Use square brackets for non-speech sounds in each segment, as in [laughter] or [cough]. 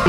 Oi,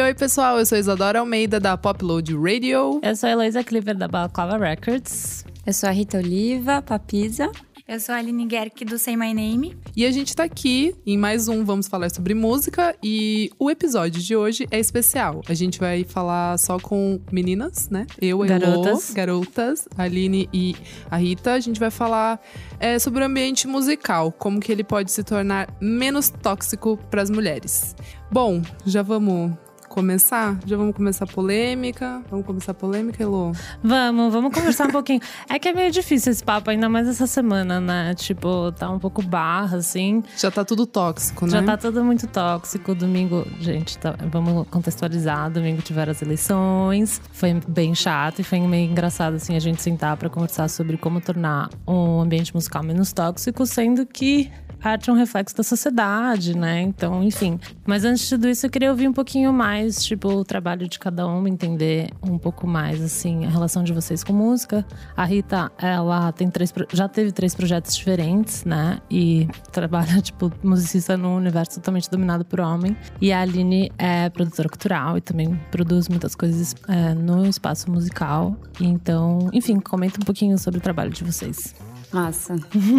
oi, pessoal. Eu sou Isadora Almeida, da Popload Radio. Eu sou a Heloísa Cliver, da Balaclava Records. Eu sou a Rita Oliva, Papisa. Eu sou a Aline Gerck do Say My Name. E a gente tá aqui em mais um Vamos Falar sobre Música. E o episódio de hoje é especial. A gente vai falar só com meninas, né? Eu, Garotas. Elo, garotas, a Aline e a Rita. A gente vai falar é, sobre o ambiente musical, como que ele pode se tornar menos tóxico para as mulheres. Bom, já vamos começar? Já vamos começar a polêmica? Vamos começar a polêmica, Elô? Vamos, vamos conversar um pouquinho. É que é meio difícil esse papo, ainda mais essa semana, né? Tipo, tá um pouco barra, assim. Já tá tudo tóxico, né? Já tá tudo muito tóxico. Domingo, gente, tá- vamos contextualizar. Domingo tiveram as eleições. Foi bem chato e foi meio engraçado, assim, a gente sentar pra conversar sobre como tornar um ambiente musical menos tóxico, sendo que arte é um reflexo da sociedade, né? Então, enfim. Mas antes de tudo isso, eu queria ouvir um pouquinho mais, tipo, o trabalho de cada um, entender um pouco mais, assim, a relação de vocês com música. A Rita, ela tem três, já teve três projetos diferentes, né? E trabalha, [laughs] tipo, musicista num universo totalmente dominado por homem. E a Aline é produtora cultural e também produz muitas coisas é, no espaço musical. Então, enfim, comenta um pouquinho sobre o trabalho de vocês. Massa.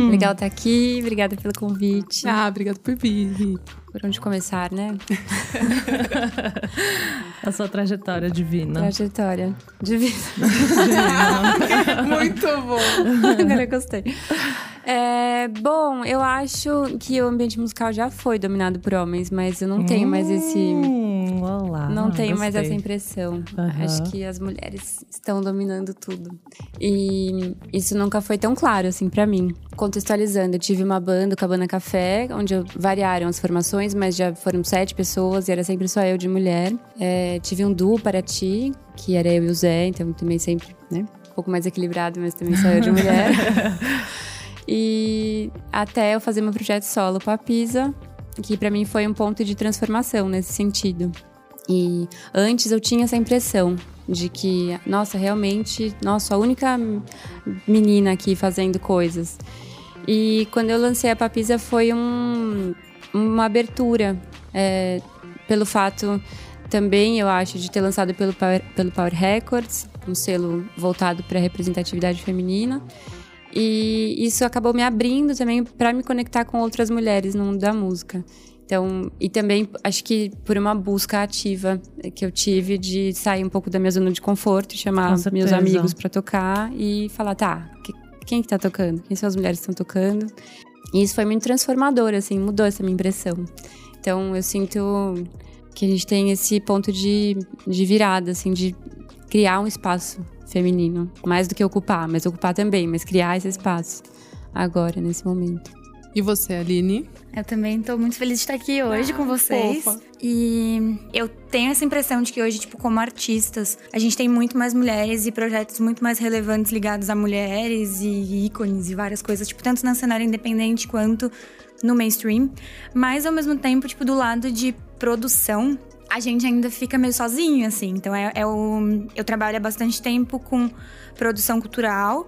Legal estar aqui, obrigada pelo convite. Ah, obrigada por vir. Por onde começar, né? [laughs] A sua trajetória divina. Trajetória de vida. [laughs] Muito bom. Agora eu gostei. É, bom, eu acho que o ambiente musical já foi dominado por homens, mas eu não tenho mais esse. Hum, olá, Não tenho mais gostei. essa impressão. Aham. Acho que as mulheres estão dominando tudo. E isso nunca foi tão claro, assim, pra mim. Contextualizando, eu tive uma banda, o Cabana Café, onde variaram as formações, mas já foram sete pessoas e era sempre só eu de mulher. É, tive um duo para ti, que era eu e o Zé, então também sempre, né? Um pouco mais equilibrado, mas também só eu de mulher. [laughs] e até eu fazer meu projeto solo com a Pisa, que pra mim foi um ponto de transformação nesse sentido. E antes eu tinha essa impressão de que, nossa, realmente, nossa, a única menina aqui fazendo coisas. E quando eu lancei a Papisa foi um- uma abertura, é, pelo fato também, eu acho, de ter lançado pelo Power, pelo Power Records, um selo voltado para a representatividade feminina. E isso acabou me abrindo também para me conectar com outras mulheres no mundo da música. Então, e também acho que por uma busca ativa que eu tive de sair um pouco da minha zona de conforto, chamar meus amigos para tocar e falar, tá, que- quem que tá tocando? Quem são as mulheres que estão tocando? E isso foi muito transformador, assim, mudou essa minha impressão. Então, eu sinto que a gente tem esse ponto de, de virada, assim, de criar um espaço feminino. Mais do que ocupar, mas ocupar também, mas criar esse espaço agora, nesse momento. E você, Aline? Eu também tô muito feliz de estar aqui hoje com vocês. fofa. E eu tenho essa impressão de que hoje, tipo, como artistas, a gente tem muito mais mulheres e projetos muito mais relevantes ligados a mulheres e ícones e várias coisas, tipo, tanto na cenário independente quanto no mainstream. Mas ao mesmo tempo, tipo, do lado de produção, a gente ainda fica meio sozinho, assim. Então é, é o, eu trabalho há bastante tempo com produção cultural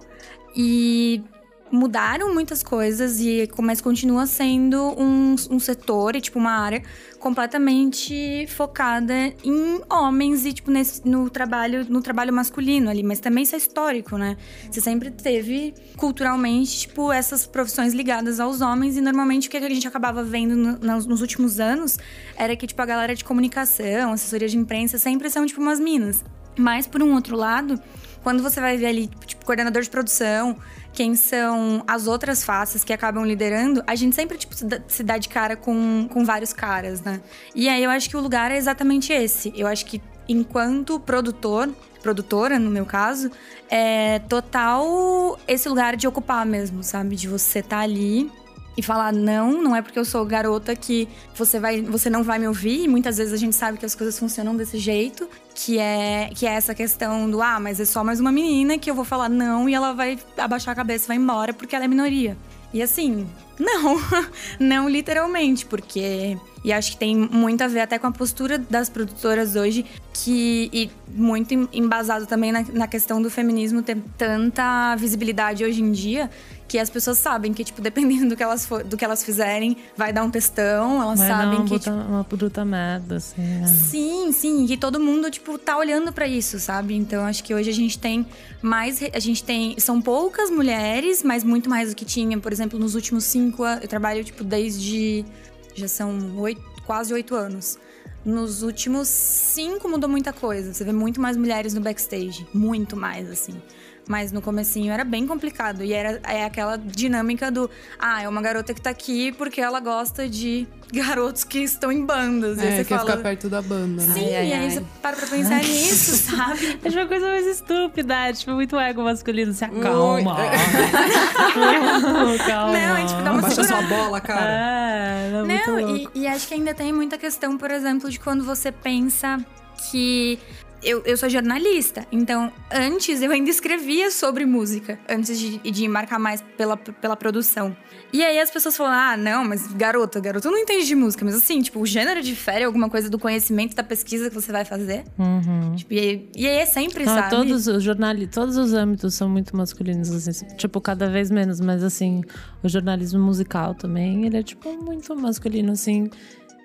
e mudaram muitas coisas e mas continua sendo um, um setor e tipo uma área completamente focada em homens e tipo nesse, no trabalho no trabalho masculino ali. Mas também isso é histórico né? Você sempre teve culturalmente tipo essas profissões ligadas aos homens e normalmente o que a gente acabava vendo no- nos, nos últimos anos era que tipo a galera de comunicação assessoria de imprensa sempre são tipo umas minas. Mas por um outro lado quando você vai ver ali, tipo, coordenador de produção, quem são as outras faces que acabam liderando, a gente sempre, tipo, se dá, de cara com, com vários caras, né? E aí eu acho que o lugar é exatamente esse. Eu acho que enquanto produtor, produtora, no meu caso, é total esse lugar de ocupar mesmo, sabe? De você estar ali e falar não, não é porque eu sou garota que você vai, você não vai me ouvir. E muitas vezes a gente sabe que as coisas funcionam desse jeito, que é que é essa questão do ah, mas é só mais uma menina que eu vou falar não e ela vai abaixar a cabeça vai embora porque ela é minoria. E assim, [laughs] Não, não literalmente, porque. E acho que tem muito a ver até com a postura das produtoras hoje, que. E muito embasado também na, na questão do feminismo ter tanta visibilidade hoje em dia, que as pessoas sabem que, tipo, dependendo do que elas, for, do que elas fizerem, vai dar um textão, elas Vai sabem dar uma que. puta, tipo, uma puta merda, assim. né? Sim, sim, e todo mundo tipo tá olhando pra isso, sabe? Então acho que hoje a gente tem mais, a gente tem são poucas mulheres, mas muito mais do que tinha, por exemplo, nos últimos cinco anos. Eu trabalho tipo desde já são oito, quase oito anos. Nos últimos cinco mudou muita coisa. Você vê muito mais mulheres no backstage, muito mais assim. Mas no comecinho era bem complicado e era é aquela dinâmica do ah, é uma garota que tá aqui porque ela gosta de [laughs] garotos que estão em bandas. e É, você quer fala, ficar perto da banda, né? Sim, Ai, ai, e aí ai. você para pra pensar nisso, [laughs] sabe? Acho uma coisa mais estúpida, tipo, muito ego masculino. Se acalma. [laughs] calma. Não, é tipo, dá uma Abaixa sua segurada. bola, cara. É, é muito Não, louco. e, e acho que ainda tem muita questão, por exemplo, de quando você pensa que. Eu, eu sou jornalista, então antes eu ainda escrevia sobre música, antes de, de marcar mais pela, pela produção. E aí as pessoas falam: ah, não, mas garota, garota não entende de música, mas assim, tipo, o gênero difere alguma coisa do conhecimento da pesquisa que você vai fazer. Uhum. Tipo, e, e aí é sempre, Não, sabe? todos os jornalistas, todos os âmbitos são muito masculinos, assim, tipo, cada vez menos, mas assim, o jornalismo musical também, ele é, tipo, muito masculino, assim.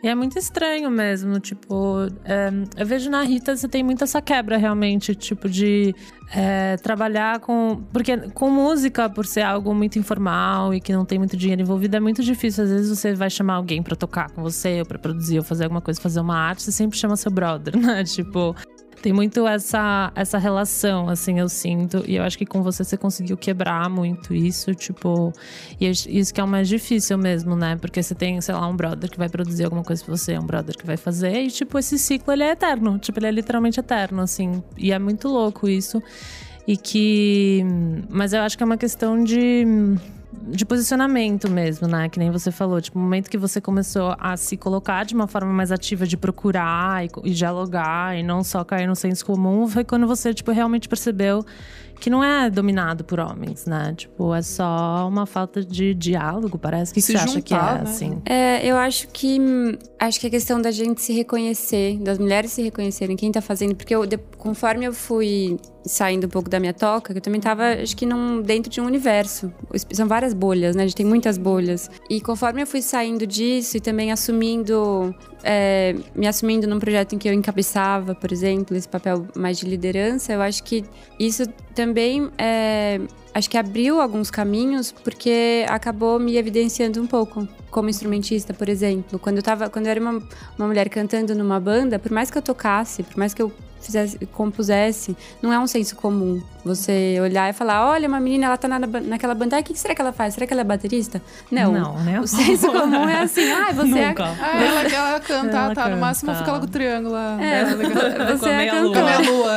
E é muito estranho mesmo, tipo, é, eu vejo na Rita você tem muito essa quebra realmente, tipo, de é, trabalhar com. Porque com música, por ser algo muito informal e que não tem muito dinheiro envolvido, é muito difícil. Às vezes você vai chamar alguém pra tocar com você, ou pra produzir, ou fazer alguma coisa, fazer uma arte, você sempre chama seu brother, [laughs] né? Tipo, tem muito essa, essa relação, assim, eu sinto. E eu acho que com você você conseguiu quebrar muito isso, tipo. E isso que é o mais difícil mesmo, né? Porque você tem, sei lá, um brother que vai produzir alguma coisa pra você, um brother que vai fazer. E, tipo, esse ciclo, ele é eterno. Tipo, ele é literalmente eterno, assim. E é muito louco isso. E que. Mas eu acho que é uma questão de. De posicionamento mesmo, né? Que nem você falou. Tipo, o momento que você começou a se colocar de uma forma mais ativa de procurar e, e dialogar e não só cair no senso comum, foi quando você, tipo, realmente percebeu que não é dominado por homens, né? Tipo, é só uma falta de diálogo, parece. O que, que Se você acha que é, juntar, né? assim? É, eu acho que acho que a questão da gente se reconhecer, das mulheres se reconhecerem, quem tá fazendo, porque eu, de- conforme eu fui saindo um pouco da minha toca, eu também tava, acho que num, dentro de um universo. São várias bolhas, né? A gente tem muitas bolhas. E conforme eu fui saindo disso e também assumindo, é, me assumindo num projeto em que eu encabeçava, por exemplo, esse papel mais de liderança, eu acho que isso também é, acho que abriu alguns caminhos porque acabou me evidenciando um pouco como instrumentista, por exemplo. Quando eu tava, quando eu era uma, uma mulher cantando numa banda, por mais que eu tocasse, por mais que eu fizesse, compusesse, não é um senso comum. Você olhar e falar, olha, uma menina, ela tá na, naquela banda, ah, o que será que ela faz? Será que ela é baterista? Não. Não, né? O senso [laughs] comum é assim, ah, você é, Nunca. Ah, [laughs] ela, ela canta, Ela tá? No máximo canta. fica lá com o triângulo lá. é, você a é a cantora. minha lua.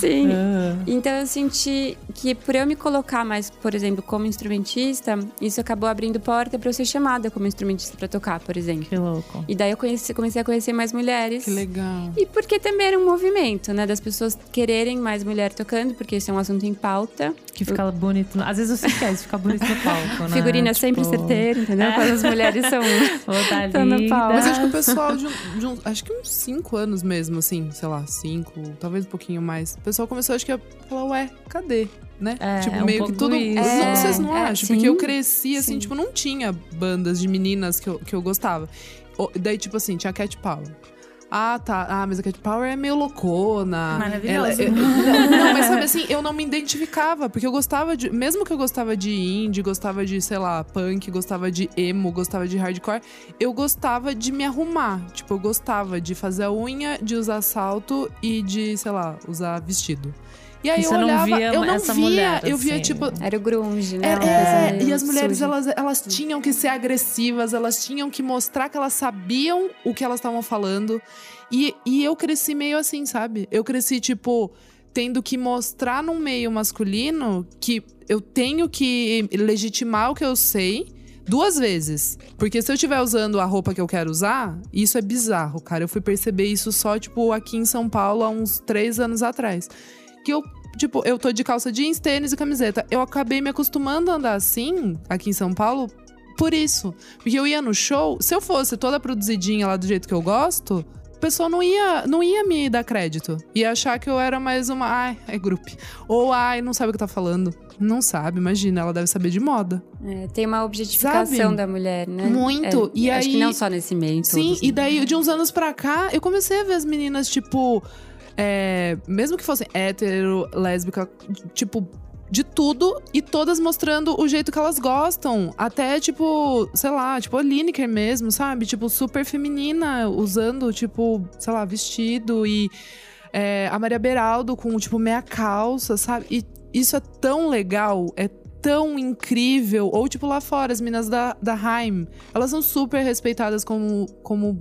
Sim. Ah. Então eu senti que por eu me colocar mais, por exemplo, como instrumentista, isso acabou abrindo porta para eu ser chamada como instrumentista para tocar, por exemplo. Que louco. E daí eu conheci- comecei a conhecer mais mulheres. Que legal. E porque também era um movimento, né? Das pessoas quererem mais mulher tocando, porque esse é um assunto em pauta. Que fica bonito. Às vezes você quer, fica bonito no palco, [laughs] né? Figurino é sempre Tipo, certeiro, entendeu? É. Quando as mulheres são. [laughs] Vou tá [laughs] no dá- Mas acho que o pessoal de, um, de um- Acho que uns 5 anos mesmo, assim, sei lá, 5, talvez um pouquinho mais. O pessoal começou, acho que, a falar, ué, cadê? Né? É, tipo, é um meio que pouco tudo. isso. Não, É, vocês não é, acham? sim. Porque eu cresci, assim, Sim. tipo, não tinha bandas de meninas que eu, que eu gostava. O- daí, tipo assim, tinha a Cat Power. Ah, tá. Ah, mas a Cat Power é meio loucona. Maravilhosa. Ela- eu- não, não, mas sabe assim, eu não me identificava, porque eu gostava de. Mesmo que eu gostava de indie, gostava de, sei lá, punk, gostava de emo, gostava de hardcore, eu gostava de me arrumar. Tipo, eu gostava de fazer a unha, de usar salto e de, sei lá, usar vestido. E aí eu você não olhava, via eu não essa via, mulher, eu via assim. tipo, Era o grunge, né? é, coisa é, meio e as mulheres, suja. elas, elas tinham que ser agressivas, elas tinham que mostrar que elas sabiam o que elas estavam falando. E, e eu cresci meio assim, sabe? Eu cresci, tipo, tendo que mostrar num meio masculino que eu tenho que legitimar o que eu sei duas vezes. Porque se eu estiver usando a roupa que eu quero usar, isso é bizarro, cara. Eu fui perceber isso só, tipo, aqui em São Paulo há uns três anos atrás. Que eu Tipo, eu tô de calça jeans, tênis e camiseta. Eu acabei me acostumando a andar assim, aqui em São Paulo, por isso. Porque eu ia no show, se eu fosse toda produzidinha lá do jeito que eu gosto, o pessoal não ia, não ia me dar crédito. Ia achar que eu era mais uma. Ai, é grupo. Ou, ai, não sabe o que tá falando. Não sabe, imagina, ela deve saber de moda. É, tem uma objetificação Sabe? da mulher, né? Muito. É, E acho aí- que não só nesse meio. Sim, todos, e né? daí de uns anos pra cá, eu comecei a ver as meninas, tipo. É, mesmo que fossem hétero, lésbica, tipo. De tudo e todas mostrando o jeito que elas gostam. Até, tipo, sei lá, tipo a Lineker mesmo, sabe? Tipo, super feminina, usando, tipo, sei lá, vestido e é, a Maria Beraldo com, tipo, meia calça, sabe? E isso é tão legal, é tão incrível. Ou, tipo, lá fora, as meninas da, da Haim, elas são super respeitadas como, como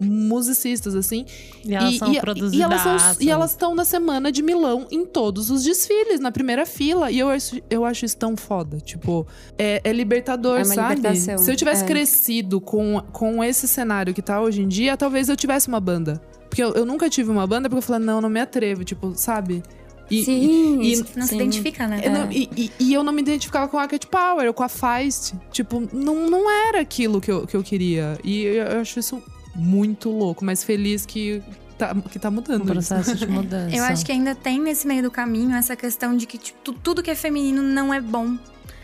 musicistas, assim. E elas são e, produzidas. e elas são- e elas estão na semana de Milão em todos os desfiles, na primeira fila. E eu acho, eu acho isso tão foda. Tipo, é, é libertador, É uma sabe? libertação, Se eu tivesse é. crescido com, com esse cenário que tá hoje em dia, talvez eu tivesse uma banda. Porque eu, eu nunca tive uma banda, porque eu falei, não, não me atrevo, tipo, sabe? E, Sim, e- isso- Não se sim. identifica, né? eu não- e, e- e eu não me identificava com a Cat Power ou com a Feist. Tipo, não, não era aquilo que eu, que eu queria. E eu, eu acho isso muito louco, mas feliz que tá, que tá mudando. um processo de [laughs] mudança. Eu acho que ainda tem nesse meio do caminho essa questão de que tipo, tu- tudo que é feminino não é bom.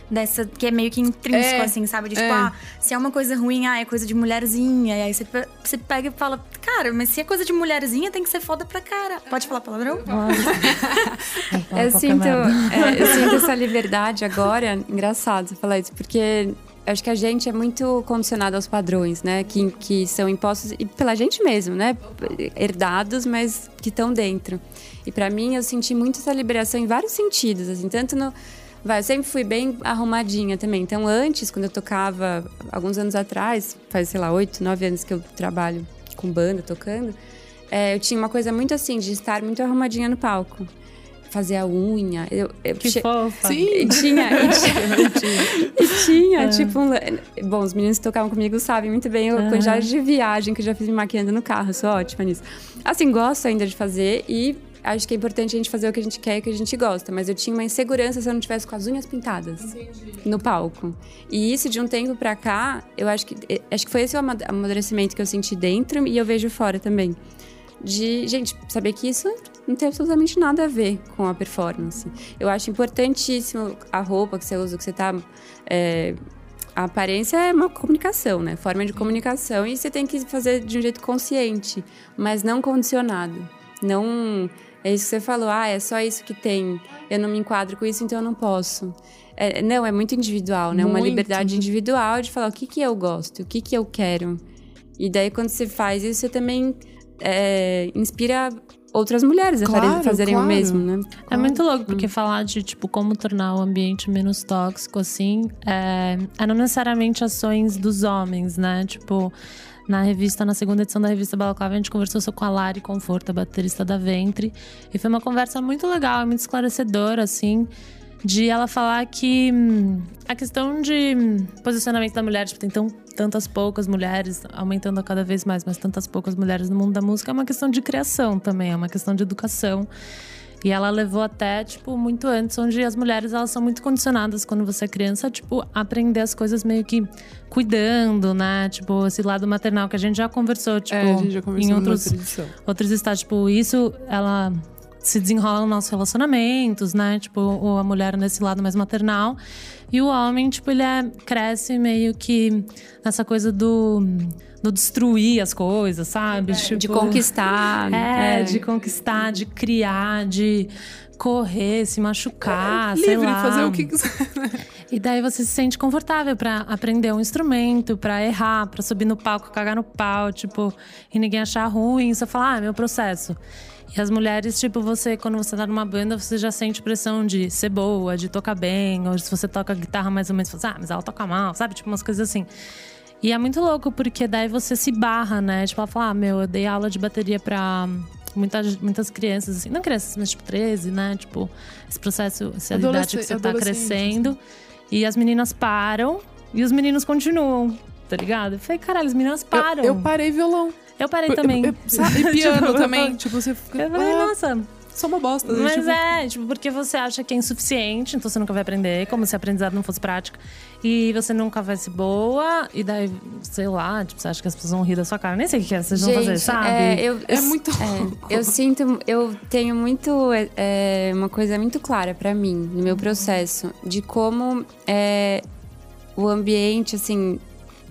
Dessa, que é meio que intrínseco, É, assim, sabe? De tipo, é. ah, se é uma coisa ruim, ah, é coisa de mulherzinha. E aí você, você pega e fala, cara, mas se é coisa de mulherzinha, tem que ser foda pra cara. Pode falar palavrão? Eu [laughs] sinto, é, eu sinto [laughs] essa liberdade agora. Engraçado você falar isso, porque acho que a gente é muito condicionado aos padrões, né? Que, que são impostos pela gente mesmo, né? Herdados, mas que estão dentro. E pra mim, eu senti muito essa liberação em vários sentidos, assim, tanto no. Vai, eu sempre fui bem arrumadinha também. Então, antes, quando eu tocava, alguns anos atrás, faz, sei lá, oito, nove anos que eu trabalho com banda, tocando, é, eu tinha uma coisa muito assim, de estar muito arrumadinha no palco. Fazer a unha. Eu, eu Que che- fofa. Sim. [laughs] e tinha, e tinha, [laughs] e tinha tipo, um, bom, os meninos que tocavam comigo sabem muito bem a Aham. quantidade de viagem que eu já fiz me maquiando no carro, sou ótima nisso. Assim, gosto ainda de fazer e acho que é importante a gente fazer o que a gente quer e o que a gente gosta, mas eu tinha uma insegurança se eu não tivesse com as unhas pintadas no palco. E isso de um tempo pra cá, eu acho que acho que foi esse o ama- amadurecimento que eu senti dentro e eu vejo fora também. De, gente, saber que isso não tem absolutamente nada a ver com a performance. Eu acho importantíssimo a roupa que você usa, que você tá. é, a aparência é uma comunicação, né? Forma de comunicação e você tem que fazer de um jeito consciente, mas não condicionado. Não. É isso que você falou, ah, é só isso que tem. Eu não me enquadro com isso, então eu não posso. É, não, é muito individual, né? Uma Muito. liberdade individual de falar o que, que eu gosto, o que, que eu quero. E daí, quando você faz isso, você também é, inspira outras mulheres a Claro, fazerem claro. o mesmo, né? É muito louco, porque falar de, tipo, como tornar o ambiente menos tóxico, assim, é, é não necessariamente ações dos homens, né? Tipo, na revista, na segunda edição da revista Balaclava, a gente conversou com a Lari Conforto, a baterista da Ventre. E foi uma conversa muito legal, muito esclarecedora, assim, de ela falar que hum, a questão de hum, posicionamento da mulher, tipo, tem tão, tantas poucas mulheres, aumentando a cada vez mais, mas tantas poucas mulheres no mundo da música, é uma questão de criação também, é uma questão de educação. E ela levou até, tipo, muito antes, onde as mulheres, elas são muito condicionadas quando você é criança, tipo, a aprender as coisas meio que cuidando, né? Tipo, esse lado maternal que a gente já conversou, tipo, é, a gente já conversou em outros, outros estados, tipo, isso, ela se desenrola nos nossos relacionamentos, né? Tipo, a mulher nesse lado mais maternal. E o homem, tipo, ele é, cresce meio que nessa coisa do, do destruir as coisas, sabe? De Tipo, conquistar. é, é. de conquistar, de criar, de correr, se machucar, sei É, Livre, lá. fazer o que quiser. E daí você se sente confortável pra aprender um instrumento, pra errar, pra subir no palco, cagar no pau, tipo, e ninguém achar ruim, você fala, ah, é meu processo. E as mulheres, tipo, você, quando você tá numa banda, você já sente pressão de ser boa, de tocar bem, ou se você toca guitarra mais ou menos, você fala, ah, mas ela toca mal, sabe? Tipo, umas coisas assim. E é muito louco, porque daí você se barra, né? Tipo, ela fala, ah, meu, eu dei aula de bateria pra muitas, muitas crianças, assim, não crianças, mas tipo 13, né? Tipo, esse processo, essa idade que você tá adolescente, assim. crescendo. E as meninas param e os meninos continuam, tá ligado? Eu falei, caralho, as meninas param. Eu, eu parei violão. Eu parei também. Eu- [laughs] eu- sabe, e piano Tipo, também. eu- Tipo, você fica. Eu falei, ah, nossa, sou uma bosta. Mas tipo, é, tipo, porque você acha que é insuficiente, então você nunca vai aprender, como se o aprendizado não fosse prática. E você nunca vai ser boa, e daí, sei lá, tipo, você acha que as pessoas vão rir da sua cara. Nem sei o que é, vocês vão fazer, sabe? É, eu, É eu- muito é, eu sinto, eu tenho muito é, é, uma coisa muito clara pra mim no meu processo de como é, o ambiente assim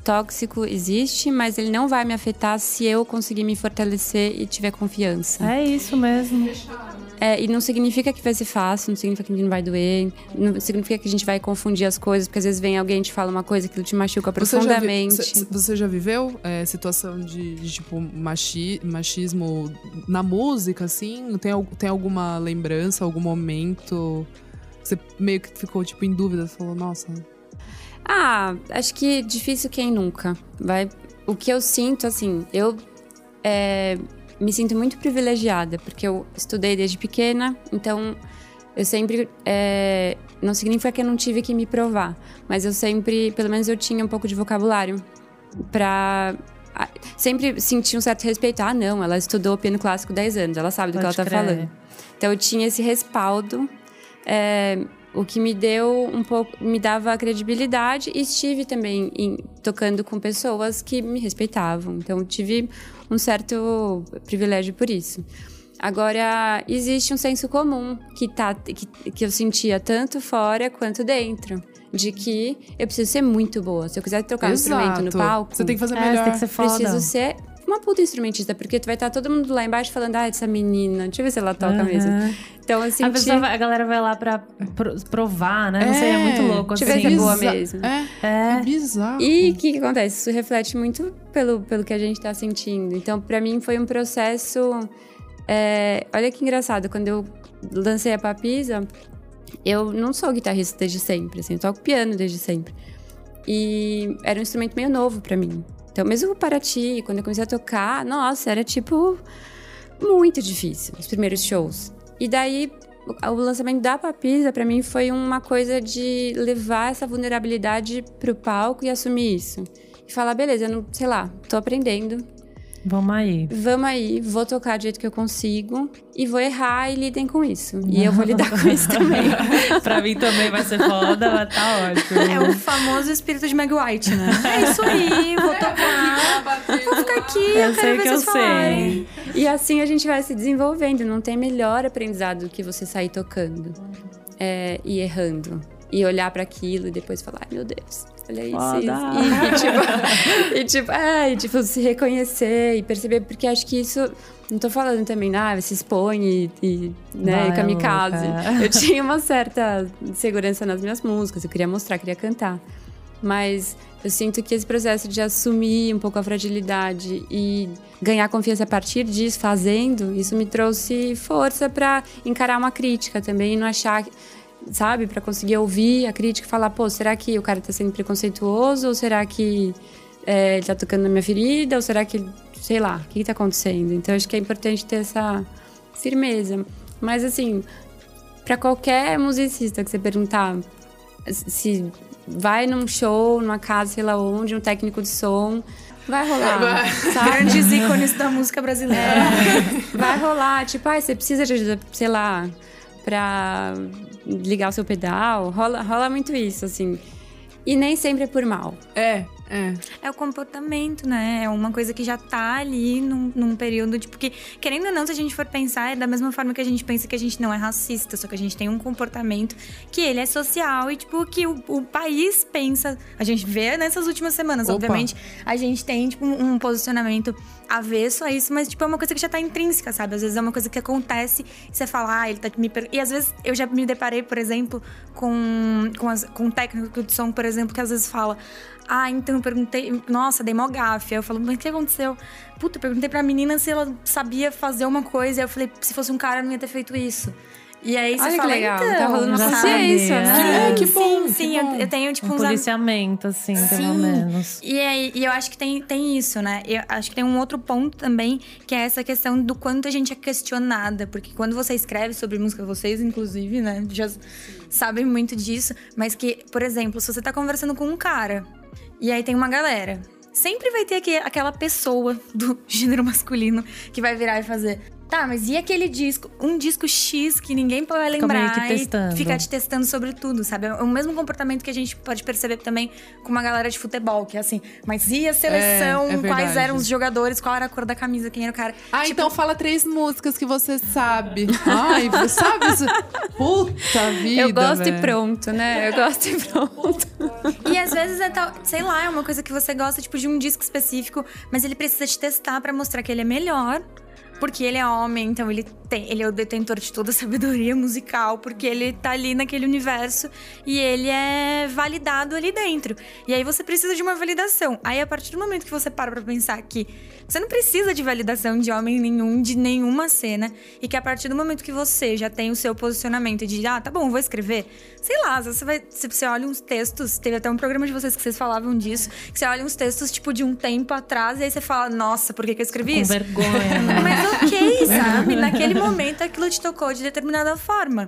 tóxico existe, mas ele não vai me afetar se eu conseguir me fortalecer e tiver confiança. É isso mesmo. É, e não significa que vai ser fácil, não significa que não vai doer, não significa que a gente vai confundir as coisas, porque às vezes vem alguém e te fala uma coisa que te machuca Você já, vi- profundamente. cê- você já viveu é, situação de, de, tipo, machi, machismo na música, assim? Tem, tem alguma lembrança, algum momento? Você meio que ficou, tipo, em dúvida, falou, nossa. Ah, acho que difícil quem nunca. Vai. O que eu sinto, assim, eu é, me sinto muito privilegiada, porque eu estudei desde pequena, então eu sempre. é, não significa que eu não tive que me provar, mas eu sempre, pelo menos eu tinha um pouco de vocabulário pra. Sempre senti um certo respeito. Ah, não, ela estudou piano clássico 10 anos, ela sabe do que ela Pode tá crer. falando. Então eu tinha esse respaldo, é, o que me deu um pouco, me dava credibilidade e estive também em- tocando com pessoas que me respeitavam. Então tive um certo privilégio por isso. Agora existe um senso comum que tá que, que eu sentia tanto fora quanto dentro. De que eu preciso ser muito boa. Se eu quiser trocar um instrumento no Exato. palco, Você tem que fazer É, você melhor. tem que ser foda. preciso ser uma puta instrumentista, porque tu vai estar todo mundo lá embaixo falando, ah, essa menina, deixa eu ver se ela toca Aham. mesmo. Então, assim, A, pessoa a galera vai lá pra pro- provar, né? Não sei, é muito louco. Deixa eu ver assim. se é boa mesmo. É, É. é bizarro. E o que, que acontece? Isso reflete muito pelo, pelo que a gente tá sentindo. Então, pra mim, foi um processo. é, olha que engraçado, quando eu lancei a Papisa, eu não sou guitarrista desde sempre, assim, eu toco piano desde sempre. E era um instrumento meio novo pra mim. Então, mesmo o Paraty, quando eu comecei a tocar, nossa, era tipo muito difícil, os primeiros shows. E daí, o lançamento da Papisa, pra mim, foi uma coisa de levar essa vulnerabilidade pro palco e assumir isso. E falar, beleza, eu não, sei lá, tô aprendendo, Vamos aí. vamos aí, vou tocar do jeito que eu consigo e vou errar e lidem com isso. E eu vou [laughs] lidar com isso também. [laughs] pra mim também vai ser foda, mas tá ótimo. É o famoso espírito de Meg White, né? [laughs] É isso aí, vou tocar. Vou ficar aqui, eu, Eu quero sei ver que eu falarem. sei. E assim a gente vai se desenvolvendo. Não tem melhor aprendizado do que você sair tocando é, e errando. E olhar pra aquilo e depois falar, ai meu Deus, olha isso. Isso. E, [laughs] tipo, e, tipo, é, e, tipo, se reconhecer e perceber, porque acho que isso. Não tô falando também, ah, se expõe e, e né, Vai, kamikaze. louca. Eu tinha uma certa segurança nas minhas músicas, eu queria mostrar, queria cantar. Mas eu sinto que esse processo de assumir um pouco a fragilidade e ganhar confiança a partir disso, fazendo, isso me trouxe força pra encarar uma crítica também e não achar, sabe, Pra conseguir ouvir a crítica e falar, pô, será que o cara tá sendo preconceituoso ou será que é, ele tá tocando na minha ferida ou será que, sei lá, o que, que tá acontecendo? Então acho que é importante ter essa firmeza. Mas assim, Pra qualquer musicista que você perguntar se vai num show, numa casa, sei lá onde, um técnico de som, vai rolar, sabe? Grandes ícones da música brasileira. Vai rolar, tipo, ah, você precisa de ajuda, sei lá, pra ligar o seu pedal. Rola, rola muito isso, assim. E nem sempre é por mal. É, é. É o comportamento, né? É uma coisa que já tá ali num, num período, tipo, que, querendo ou não, se a gente for pensar, é da mesma forma que a gente pensa que a gente não é racista, só que a gente tem um comportamento que ele é social e, tipo, que o, o país pensa. A gente vê nessas últimas semanas, Opa. obviamente, a gente tem, tipo, um, posicionamento avesso a isso, mas, tipo, é uma coisa que já tá intrínseca, sabe? Às vezes é uma coisa que acontece e você fala, ah, ele tá me. Per... E às vezes eu já me deparei, por exemplo, com, com, as- com um técnico de som, por exemplo, que às vezes fala. Ah, então eu perguntei, nossa, dei mó gafe. Aí eu falo, mas o que aconteceu? Puta, eu perguntei pra menina se ela sabia fazer uma coisa. Aí eu falei, se fosse um cara, eu não ia ter feito isso. E aí você Olha que fala, legal, então, tá rolando uma consciência, né? É, que bom, Sim, que sim, bom. eu, eu tenho, tipo, Um uns am- policiamento, assim, pelo Sim. menos. E, aí, e eu acho que tem, tem isso, né? Eu acho que tem um outro ponto também, que é essa questão do quanto a gente é questionada. Porque quando você escreve sobre música, vocês, inclusive, né, já sabem muito disso. Mas que, por exemplo, se você tá conversando com um cara e aí tem uma galera. Sempre vai ter aquela pessoa do gênero masculino que vai virar e fazer. Tá, mas e aquele disco? Um disco X que ninguém vai Fica meio lembrar que testando. e ficar te testando sobre tudo, sabe? É o mesmo comportamento que a gente pode perceber também com uma galera de futebol, que é assim, mas e a seleção? É, é quais eram os jogadores? Qual era a cor da camisa? Quem era o cara? Ah, Tipo, então fala três músicas que você sabe. Ai, você sabe isso? Puta vida. Eu gosto velho. e pronto, né? Eu gosto e pronto. E às vezes é tal, sei lá, é uma coisa que você gosta, tipo, de um disco específico, mas ele precisa te testar pra mostrar que ele é melhor. Porque ele é homem, então ele tem, ele é o detentor de toda a sabedoria musical, porque ele tá ali naquele universo e ele é validado ali dentro. E aí você precisa de uma validação. Aí a partir do momento que você para pra pensar que você não precisa de validação de homem nenhum, de nenhuma cena, e que a partir do momento que você já tem o seu posicionamento de, ah, tá bom, vou escrever, sei lá, você vai. Se você olha uns textos, teve até um programa de vocês que vocês falavam disso, que você olha uns textos, tipo, de um tempo atrás, e aí você fala, nossa, por que, que eu escrevi Com isso? vergonha? [laughs] Mas ok, [laughs] sabe? Naquele momento aquilo te tocou de determinada forma.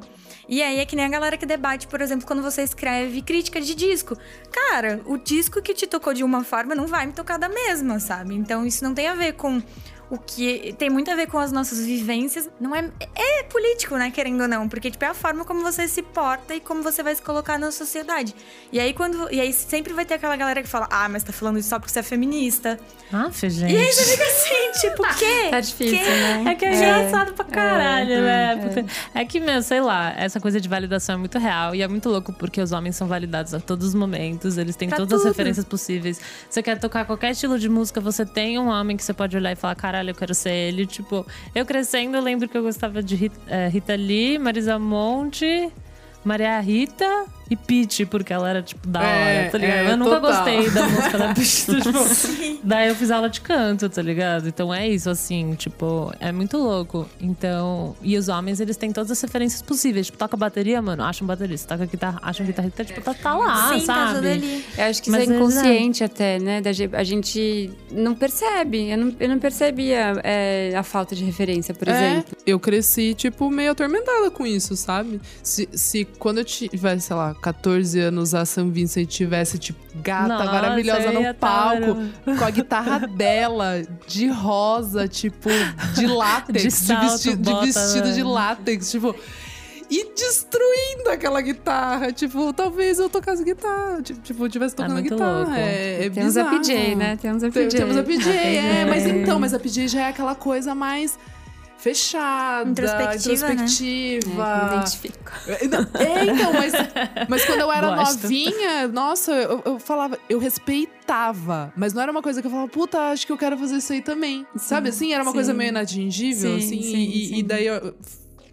E aí é que nem a galera que debate, por exemplo, quando você escreve crítica de disco. Cara, o disco que te tocou de uma forma não vai me tocar da mesma, sabe? Então isso não tem a ver com o que. Tem muito a ver com as nossas vivências. Não é. É político, né? Querendo ou não. Porque, tipo, é a forma como você se porta e como você vai se colocar na sociedade. E aí, quando. E aí sempre vai ter aquela galera que fala, ah, mas tá falando isso só porque você é feminista. Aff, gente. E aí você fica assim, tipo, o quê? Tá difícil, né? É que é, engraçado pra caralho, né? Porque- É. que, meu, sei lá, essa coisa de validação é muito real e é muito louco porque os homens são validados a todos os momentos, eles têm Pra todas tudo. as referências possíveis. Você quer tocar qualquer estilo de música, você tem um homem que você pode olhar e falar, caralho, eu quero ser ele. Tipo, eu crescendo, eu lembro que eu gostava de Rita, eh, Rita Lee, Marisa Monte. Maria Rita e Peach, porque ela era, tipo, da hora, É, tá ligado? é, eu nunca total. gostei da música da [laughs] Peach, tipo, daí eu fiz aula de canto, tá ligado? Então é isso, assim, tipo, é muito louco. Então, e os homens, eles têm todas as referências possíveis. Tipo, toca bateria, mano, acha um baterista. Toca guitarra, acha um guitarrista, tipo, tá, tá lá, Sim, tá sabe? tudo ali. Eu acho que Mas isso é é inconsciente até, né? A gente não percebe. Eu não, eu não percebia é, a falta de referência, por É, exemplo. eu cresci, tipo, meio atormentada com isso, sabe? Se, se quando eu tivesse, sei lá, 14 anos, a Sam Vincent tivesse, tipo, gata Nossa, maravilhosa eu no palco, com a guitarra [laughs] dela, de rosa, tipo, de [laughs] látex, De de, salto, vesti- de bota, vestido né? de látex, tipo. E destruindo aquela guitarra. Tipo, talvez eu tocasse guitarra. Tipo, tipo tivesse tocando muito guitarra. louco. É, é Temos a. PJ, né? Temos a PJ. Temos a PJ, é, mas então, mas a PJ já é aquela coisa mais fechada, Introspectiva, né? introspectiva. É, me identifico. [laughs] É, não, é, então, mas, mas quando eu era Gosto. novinha, nossa, eu, eu falava, eu respeitava, mas não era uma coisa que eu falava, puta, acho que eu quero fazer isso aí também. Sabe assim? Era uma coisa sim. meio inatingível, Sim, assim, sim, e, sim. e daí eu.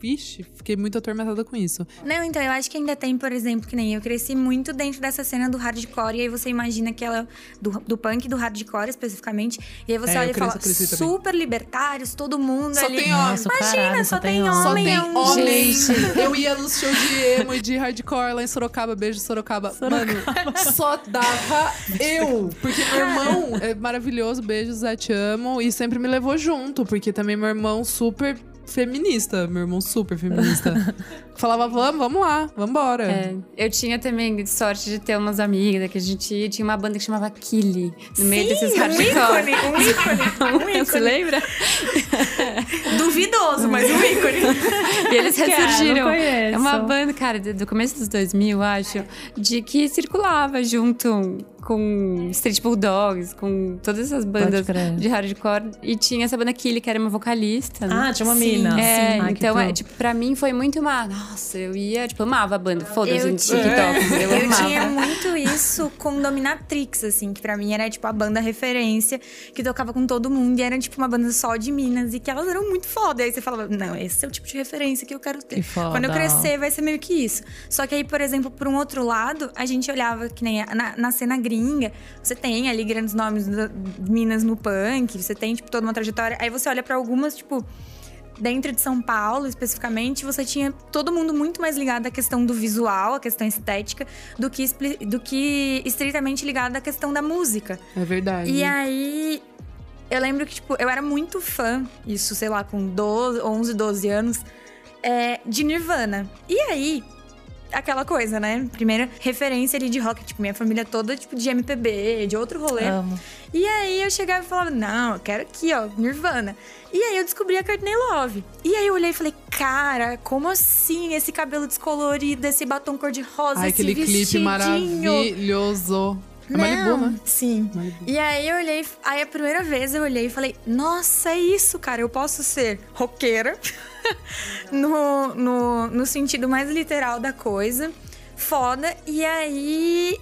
Vixe, fiquei muito atormentada com isso. Não, então, eu acho que ainda tem, por exemplo, que nem eu cresci muito dentro dessa cena do hardcore, e aí você imagina que ela. Do, do punk, do hardcore especificamente. E aí você É, olha eu e fala, cresci também. super libertários, todo mundo Só ali. tem homem. Nossa, Imagina, caralho, só, só tem tem Só homem. tem é um homem. Eu ia nos shows de emo e de hardcore lá em Sorocaba. Beijo, Sorocaba. Mano, só dava eu. Porque meu irmão é maravilhoso. Beijo, Zé, te amo. E sempre me levou junto. Porque também meu irmão super feminista. Meu irmão super feminista. [laughs] Falava, vamos, vamos lá, vambora. É, eu tinha também sorte de ter umas amigas que a gente ia, tinha uma banda que chamava Killy, no meio desses um hardcore. ícone, [laughs] um ícone, um Você ícone. lembra? Duvidoso, mas um ícone. [laughs] E eles ressurgiram. É uma banda, cara, do do começo dos 2000, acho, de que circulava junto com Street Bulldogs, com todas essas bandas de hardcore. E tinha essa banda Killy, que era uma vocalista, né? Ah, tinha uma Sim, mina. É, Ai, que então, é, tipo, pra mim foi muito uma. Nossa, eu ia, tipo, eu amava a banda. Foda-se, Eu no tinha- TikTok. Eu, Eu amava. tinha muito isso com Dominatrix, assim, que pra mim era tipo a banda referência, que tocava com todo mundo e era tipo uma banda só de Minas e que elas eram muito foda. E aí você falava, não, esse é o tipo de referência que eu quero ter. Que foda. Quando eu crescer, vai ser meio que isso. Só que aí, por exemplo, por um outro lado, a gente olhava que nem na, na cena gringa, você tem ali grandes nomes da- de Minas no punk, você tem, tipo, toda uma trajetória. Aí você olha pra algumas, tipo. Dentro de São Paulo, especificamente, você tinha todo mundo muito mais ligado à questão do visual, à questão estética, do que, do que estritamente ligado à questão da música. É verdade. E aí, eu lembro que, tipo, eu era muito fã, isso, sei lá, com 12, 11, 12 anos, é, de Nirvana. E aí, aquela coisa, né? Primeira referência ali de rock, tipo, minha família toda, tipo, de MPB, de outro rolê. Amo. E aí eu chegava e falava, não, eu quero aqui, ó, Nirvana. E aí eu descobri a Courtney Love. E aí eu olhei e falei, cara, como assim esse cabelo descolorido, esse batom cor-de-rosa, esse aquele clipe vestidinho? maravilhoso. É Malibu, né? Sim. Malibu. E aí eu olhei, aí a primeira vez eu olhei e falei, nossa, é isso, cara, eu posso ser roqueira, [laughs] [laughs] no, no, no sentido mais literal da coisa, foda, e aí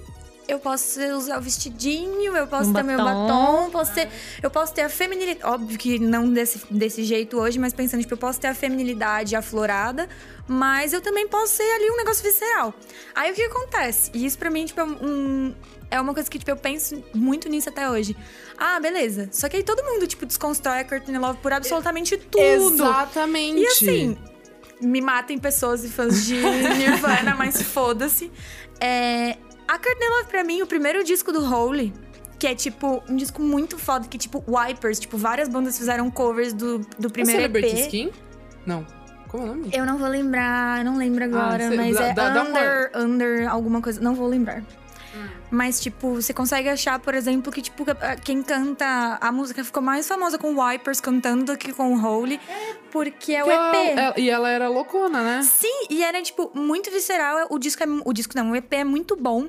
eu posso usar o vestidinho, eu posso Um ter meu batom. batom, posso ter, eu posso ter a feminilidade, óbvio que não desse, desse jeito hoje, mas pensando, tipo, eu posso ter a feminilidade aflorada, mas eu também posso ser ali um negócio visceral. Aí o que acontece? E isso pra mim, tipo, é um. É uma coisa que, tipo, eu penso muito nisso até hoje. Ah, beleza. Só que aí todo mundo, tipo, desconstrói a Courtney Love por absolutamente tudo. Exatamente. E assim, me matem pessoas e fãs de [laughs] Nirvana, mas foda-se. É, a Courtney Love, pra mim, o primeiro disco do Holy, que é, tipo, um disco muito foda, que, tipo, Wipers, tipo, várias bandas fizeram covers do, do É primeiro Celebrity EP. Skin? Não. Como é o nome? Eu não vou lembrar, não lembro agora, Ah, sei- mas dá- é dá- dá uma- under, under alguma coisa, não vou lembrar. Mas, tipo, você consegue achar, por exemplo, que, tipo, quem canta a música ficou mais famosa com Wipers cantando do que com Holy, porque é o Que ela- EP. ela- e ela era loucona, né? Sim, e era, tipo, muito visceral. O disco, é, o disco não, o EP é muito bom.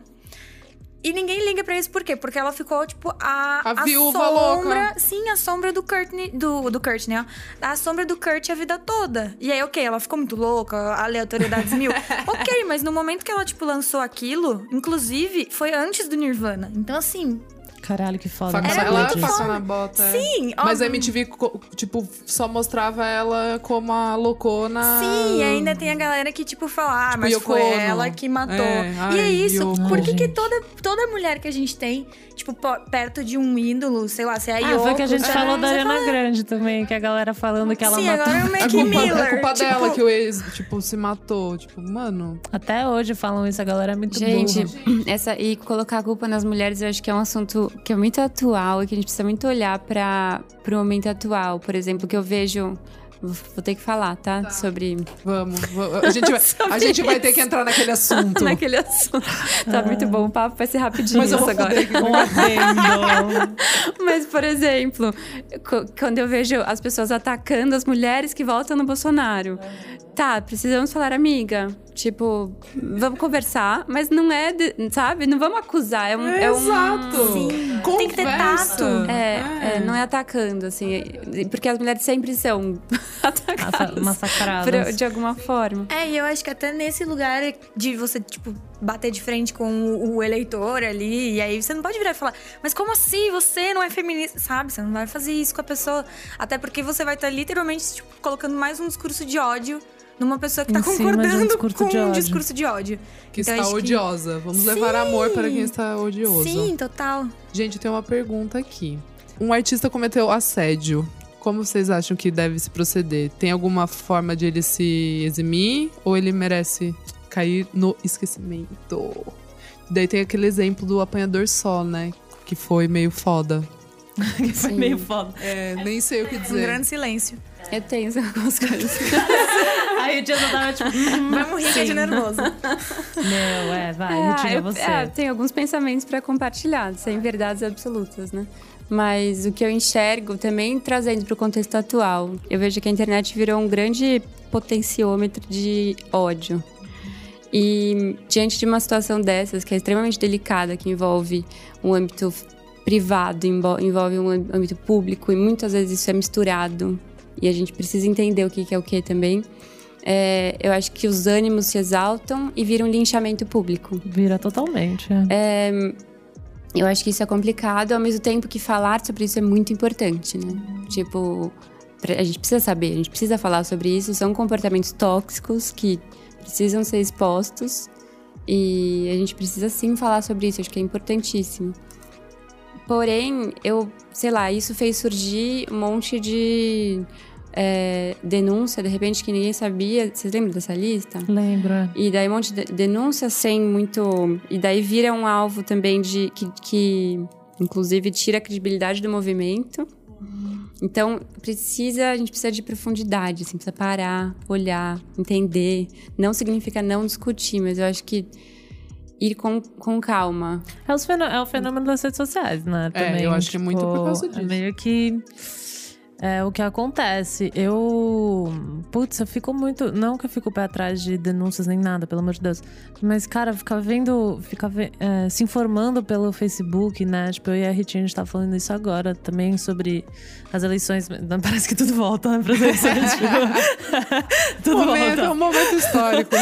E ninguém liga pra isso, por quê? Porque ela ficou, tipo, a, A viúva sombra. louca. Sim, a sombra do Courtney. Do, do Kurt, né? A sombra do Kurt a vida toda. E aí, ok, ela ficou muito louca, aleatoriedades mil. [laughs] ok, mas no momento que ela, tipo, lançou aquilo, inclusive, foi antes do Nirvana. Então, assim, Caralho, que foda. Faca, ela era disso. faca na bota. é. sim, Mas a. MTV, tipo, só mostrava ela como a loucona. Sim, e ainda tem a galera que, tipo, fala, ah, mas Yoko foi Ono. ela que matou. É, e ai, é isso, Yoko. por que, que gente. toda, toda mulher que a gente tem, tipo, po- perto de um ídolo, sei lá, se é a Ah, Yoko... foi o que a gente sabe? falou da Ariana fala, Grande também, que a galera falando que ela Sim, matou. agora é o É Mac Miller. é culpa tipo, dela que o ex, tipo, se matou. Tipo, mano. Até hoje falam isso, a galera é muito Gente, burra. essa e colocar a culpa nas mulheres, eu acho que é um assunto que é muito atual e que a gente precisa muito olhar para o momento atual. Por exemplo, que eu vejo. Vou ter que falar, tá? Sobre. Vamos. vamos. A gente, vai, [laughs] a gente vai ter que entrar naquele assunto. [laughs] Naquele assunto. Tá muito bom, o papo vai ser rapidinho Mas eu vou agora. Um. [laughs] Mas, por exemplo, quando eu vejo as pessoas atacando as mulheres que votam no Bolsonaro. Tá, precisamos falar, amiga. Tipo, vamos conversar, mas não é, de- sabe? Não vamos acusar. É um. é um- Exato. Sim. Tem que ter tato. É, é, não é atacando, assim. é- Porque as mulheres sempre são [laughs] atacadas. por- Massacradas. de alguma forma. É, e eu acho que até nesse lugar de você, tipo, bater de frente com o, o eleitor ali, e aí você não pode virar e falar, mas como assim? Você não é feminista, sabe? Você não vai fazer isso com a pessoa. Até porque você vai estar literalmente, tipo, colocando mais um discurso de ódio numa pessoa que tá Em um concordando com de um discurso de ódio. Que Então, está odiosa. Vamos levar amor para quem está odioso. Sim, total. Gente, tem uma pergunta aqui. Um artista cometeu assédio. Como vocês acham que deve se proceder? Tem alguma forma de ele se eximir ou ele merece cair no esquecimento? Daí tem aquele exemplo do apanhador só, né? Que foi meio foda. [laughs] Que foi meio foda. É, nem sei o que Um dizer. grande silêncio. Eu tenho [laughs] algumas coisas. Aí o Jason tava tipo, Vamos rir que é de nervoso. meu, é, vai, retira eu, você. tenho alguns pensamentos para compartilhar, sem verdades absolutas, né? Mas o que eu enxergo também trazendo para o contexto atual, eu vejo que a internet virou um grande potenciômetro de ódio. E diante de uma situação dessas, que é extremamente delicada, que envolve um âmbito privado, envolve um âmbito público, e muitas vezes isso é misturado, e a gente precisa entender o que que é o que também. É, eu acho que os ânimos se exaltam e viram linchamento público. Vira totalmente. é. Eu acho que isso é complicado, ao mesmo tempo que falar sobre isso é muito importante, né? Tipo, a gente precisa saber, a gente precisa falar sobre isso. São comportamentos tóxicos que precisam ser expostos e a gente precisa sim falar sobre isso, acho que é importantíssimo. Porém, eu, sei lá, isso fez surgir um monte de é, denúncia, de repente, que ninguém sabia. Vocês lembram dessa lista? Lembro. E daí um monte de denúncia sem muito. E daí vira um alvo também de. que, que inclusive tira a credibilidade do movimento. Então, precisa, a gente precisa de profundidade, assim, precisa parar, olhar, entender. Não significa não discutir, mas eu acho que ir com, com calma. É, os fenô- é o fenômeno das redes sociais, né? É, Também, eu acho que é muito por causa É disso. meio que. É o que acontece. Eu. Putz, eu fico muito. Não que eu fico pé atrás de denúncias nem nada, pelo amor de Deus. Mas, cara, ficar vendo. Ficar ve- é, se informando pelo Facebook, né? Tipo, eu e a Ritinha, a gente tá falando isso agora também sobre as eleições. Não, [laughs] Parece que tudo volta, né? Para as eleições. tipo, [laughs] [laughs] tudo momento, volta. é um momento histórico.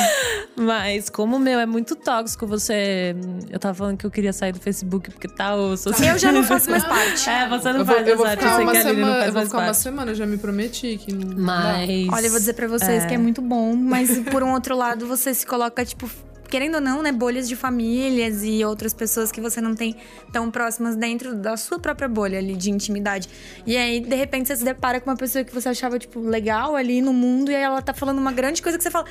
Mas como o meu é muito tóxico, você. Eu tava falando que eu queria sair do Facebook porque tá osso. Eu já não faço mais parte. É, você não eu vou, faz eu vou mais parte, eu sei uma que a Lili não semana, faz eu vou uma semana, eu já me prometi que não. Mas. Olha, eu vou dizer pra vocês que é muito bom, mas [laughs] por um outro lado, você se coloca, tipo, querendo ou não, né, bolhas de famílias e outras pessoas que você não tem tão próximas dentro da sua própria bolha ali de intimidade. E aí, de repente, você se depara com uma pessoa que você achava, tipo, legal ali no mundo, e aí ela tá falando uma grande coisa que você fala.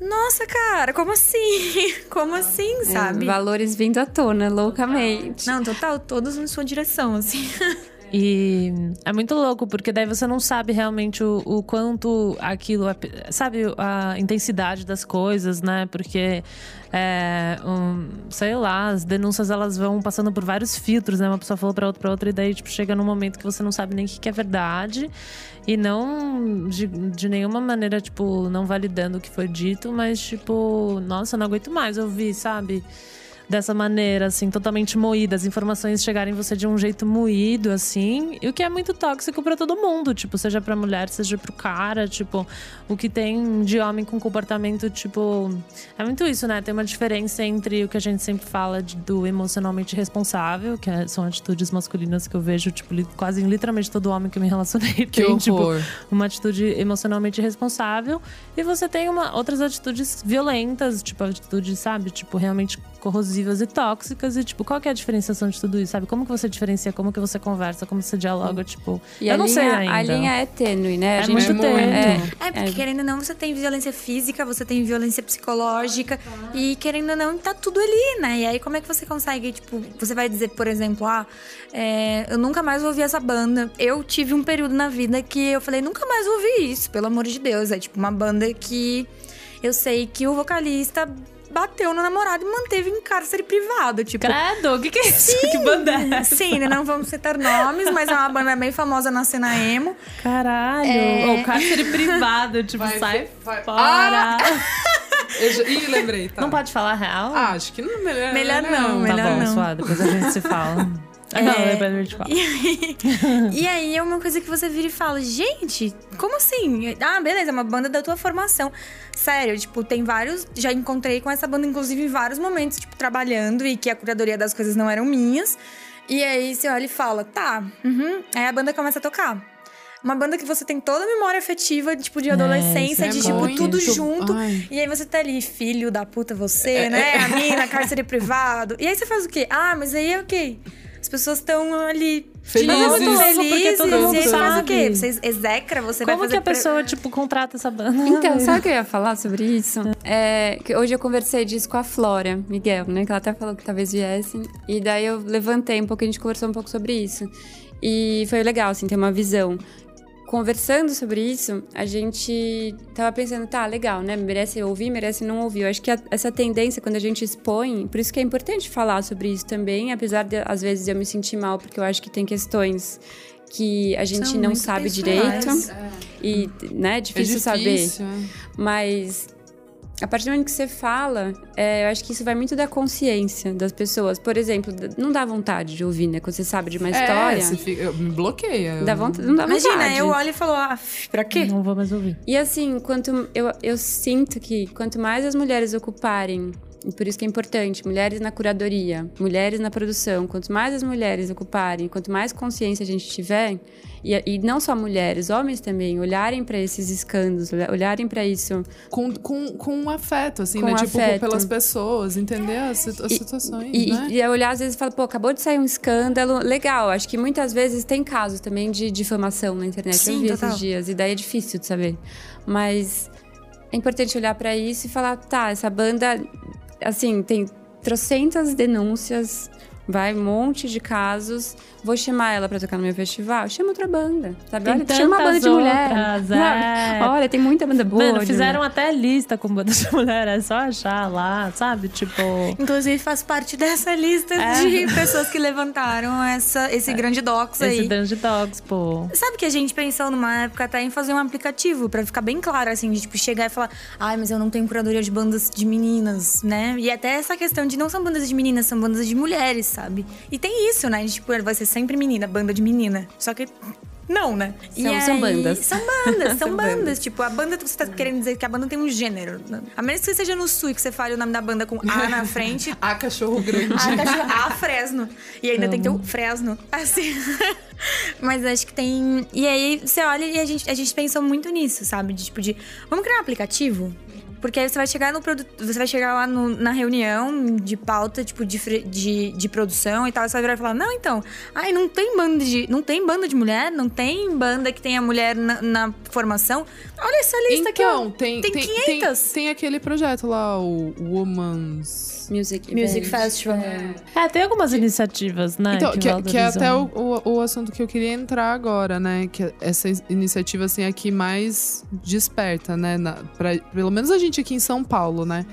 Nossa, cara, como assim? [laughs] Como assim, É, sabe? valores vindo à tona, loucamente. Não, total, todos em sua direção, assim. [laughs] E é muito louco, porque daí você não sabe realmente o, o quanto aquilo. é- Sabe a intensidade das coisas, né? Porque, é, um, sei lá, as denúncias elas vão passando por vários filtros, né? Uma pessoa falou pra outra, pra outra, e daí tipo, chega num momento que você não sabe nem o que que é verdade. E não de, de nenhuma maneira, tipo, não validando o que foi dito, mas tipo, nossa, não aguento mais ouvir, sabe? Dessa maneira, assim, totalmente moída, as informações chegarem em você de um jeito moído, assim, e o que é muito tóxico pra todo mundo, tipo, seja pra mulher, seja pro cara, tipo, o que tem de homem com comportamento, tipo, é muito isso, né? Tem uma diferença entre o que a gente sempre fala de- do emocionalmente responsável, que é- são atitudes masculinas que eu vejo, tipo, li- quase em literalmente todo homem que eu me relacionei Que tem, tipo, horror. uma atitude emocionalmente responsável e você tem uma, outras atitudes violentas, tipo atitudes, sabe, tipo realmente corrosivas e tóxicas e tipo, qual que é a diferenciação de tudo isso, sabe? Como que você diferencia, como que você conversa, como você dialoga, tipo, E eu não linha, sei ainda. A linha é tênue, né? A É gente muito muito. tênue. É, É, porque querendo ou não, você tem violência física, você tem violência psicológica. E querendo ou não, tá tudo ali, né? E aí, como é que você consegue, tipo, você vai dizer, por exemplo, ah, é, eu nunca mais ouvi essa banda. Eu tive um período na vida que eu falei, nunca mais ouvi isso, pelo amor de Deus. É tipo uma banda que eu sei que o vocalista bateu no namorado e manteve em cárcere privado. Tipo, Credo, o que, que é isso? Que banda é essa? Sim, né? não vamos citar nomes, mas é uma banda bem famosa na cena emo. Caralho. É. Ou cárcere privado, tipo, Vai sai vai- fora. Eu já- Ih, lembrei, tá. Não pode falar real? Ah, acho que não melhor, Melhor não, tá melhor bom, não. suave, depois a gente se fala. É. Não, depois a gente fala. [laughs] E aí é uma coisa que você vira e fala, gente, como assim? Ah, beleza, é uma banda da tua formação. Sério, tipo, tem vários. Já encontrei com essa banda, inclusive, em vários momentos, tipo, trabalhando e que a curadoria das coisas não eram minhas. E aí você olha e fala, tá, uhum. Aí a banda começa a tocar. Uma banda que você tem toda a memória afetiva, tipo, de adolescência, isso de, é tipo, muito- tudo junto. Ai. E aí você tá ali, filho da puta você, né? A mina, cárcere privado. E aí você faz o quê? Ah, mas aí é o quê? As pessoas estão ali Felizes. Mas é louco, porque felizes. todo e mundo você faz o quê? Você execra, você vai Como fazer... que a pessoa, tipo, contrata essa banda? Então, sabe o que eu ia falar sobre isso? É, que hoje eu conversei disso com a Flora Miguel, né? Que ela até falou que talvez viesse. E daí eu levantei um pouco, a gente conversou um pouco sobre isso. E foi legal, assim, ter uma visão. Conversando sobre isso, a gente tava pensando, tá, legal, né? Merece ouvir, merece não ouvir. Eu acho que a- essa tendência, quando a gente expõe, por isso que é importante falar sobre isso também, apesar de, às vezes, eu me sentir mal, porque eu acho que tem questões que a gente São não sabe pessoais. direito. E, né, é É difícil, saber. difícil, é. Mas a partir do momento que você fala, é, eu acho que isso vai muito da consciência das pessoas. Por exemplo, não dá vontade de ouvir, né? Quando você sabe de uma história. É, você fica, eu- me bloqueia. Dá vontade, não dá Imagina, vontade. eu olho e falo, ah, pra quê? Não vou mais ouvir. E assim, quanto eu, eu sinto que quanto mais as mulheres ocuparem, e por isso que é importante, mulheres na curadoria, mulheres na produção, quanto mais as mulheres ocuparem, quanto mais consciência a gente tiver, e, e não só mulheres, homens também, olharem para esses escândalos, olha- olharem para isso Com, com, com um afeto, assim, Com né? Tipo, afeto. pelas pessoas, entender as, as E- situações, E, né? e, e olhar, às vezes, e falar, pô, acabou de sair um escândalo. Legal, acho que muitas vezes tem casos também de difamação na internet. Sim, eu vi total. esses dias, e daí é difícil de saber. Mas é importante olhar pra isso e falar, tá, essa banda, assim, tem trocentas denúncias, Vai um monte de casos. Vou chamar ela pra tocar no meu festival? Chama outra banda. Sabe? Tem Olha, chama uma banda de mulher. é. Olha, tem muita banda boa. Mano, fizeram mulher. até lista com banda de [laughs] mulher, é só achar lá, sabe? Tipo. Inclusive, faz parte dessa lista É. de [laughs] pessoas que levantaram essa, esse grande dox aí. Esse Dungeon Dogs, pô. Sabe que a gente pensou numa época até em fazer um aplicativo pra ficar bem claro, assim, de tipo, chegar e falar, ai, mas eu não tenho curadoria de bandas de meninas, né? E até essa questão de não são bandas de meninas, são bandas de mulheres, sabe? E tem isso, né? Tipo, vai ser sempre menina, banda de menina. Só que. Não, né? E São- são bandas. São bandas, são, [laughs] São bandas. bandas. Tipo, a banda, você tá querendo dizer que a banda tem um gênero. né? A menos que você seja no sul e que você fale o nome da banda com A na frente, [laughs] A cachorro grande. a cachorro, a Fresno. E ainda tem que ter o Fresno. Assim. [laughs] Mas acho que tem. E aí você olha e a gente, a gente pensou muito nisso, sabe? De tipo, de. Vamos criar um aplicativo? Porque aí você vai chegar no produto. Você vai chegar lá no- na reunião de pauta, tipo, de, de, de produção e tal. Você vai virar e falar, não, então, ai, não tem banda de. Não tem banda de mulher, não tem banda que tenha mulher na, na formação. Olha essa lista aqui, ó. Então, tem, Tem tem, 500. tem, tem aquele projeto lá, o Woman's. Music, Music. Festival. É, tem algumas iniciativas, né? Então, que, é- que é até o, o, o assunto que eu queria entrar agora, né? Que é essa in- iniciativa, assim, é que mais desperta, né? Na, pra- pelo menos a gente aqui em São Paulo, né?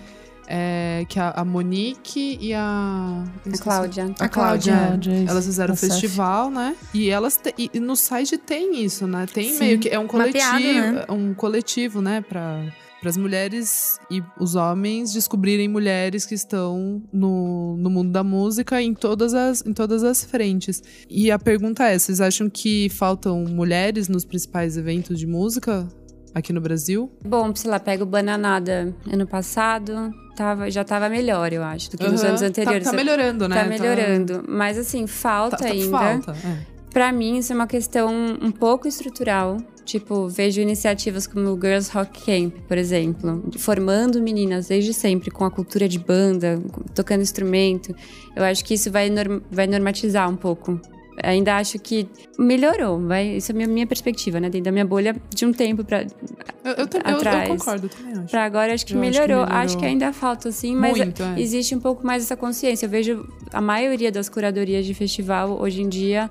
É, que a, a Monique e a... A. Cláudia. A Cláudia. Cláudia. Elas fizeram o festival, né? E elas te- e no site tem isso, né? Tem Sim. meio que é um coletivo, Mapeado, né? um coletivo, né, para para as mulheres e os homens descobrirem mulheres que estão no, no mundo da música em todas as em todas as frentes. E a pergunta é, vocês acham que faltam mulheres nos principais eventos de música aqui no Brasil? Bom, sei lá, pega o Bananada ano passado, tava, já tava melhor, eu acho, do que nos Aham. anos Tá- anteriores. Tá, melhorando, né? Tá melhorando. Mas assim, falta Tá, tá, ainda. falta. é. Pra mim, isso é uma questão um pouco estrutural. Tipo, vejo iniciativas como o Girls Rock Camp, por exemplo, formando meninas desde sempre com a cultura de banda, tocando instrumento. Eu acho que isso vai, norm- vai normatizar um pouco. Ainda acho que melhorou, vai, isso é a minha, minha perspectiva, né? Dentro da minha bolha de um tempo pra, Eu, eu, tam- eu- eu Atrás. concordo, eu também acho. pra agora, acho que, Eu acho que melhorou. melhorou. Acho que ainda falta, sim, mas Muito, é. existe um pouco mais essa consciência. Eu vejo a maioria das curadorias de festival hoje em dia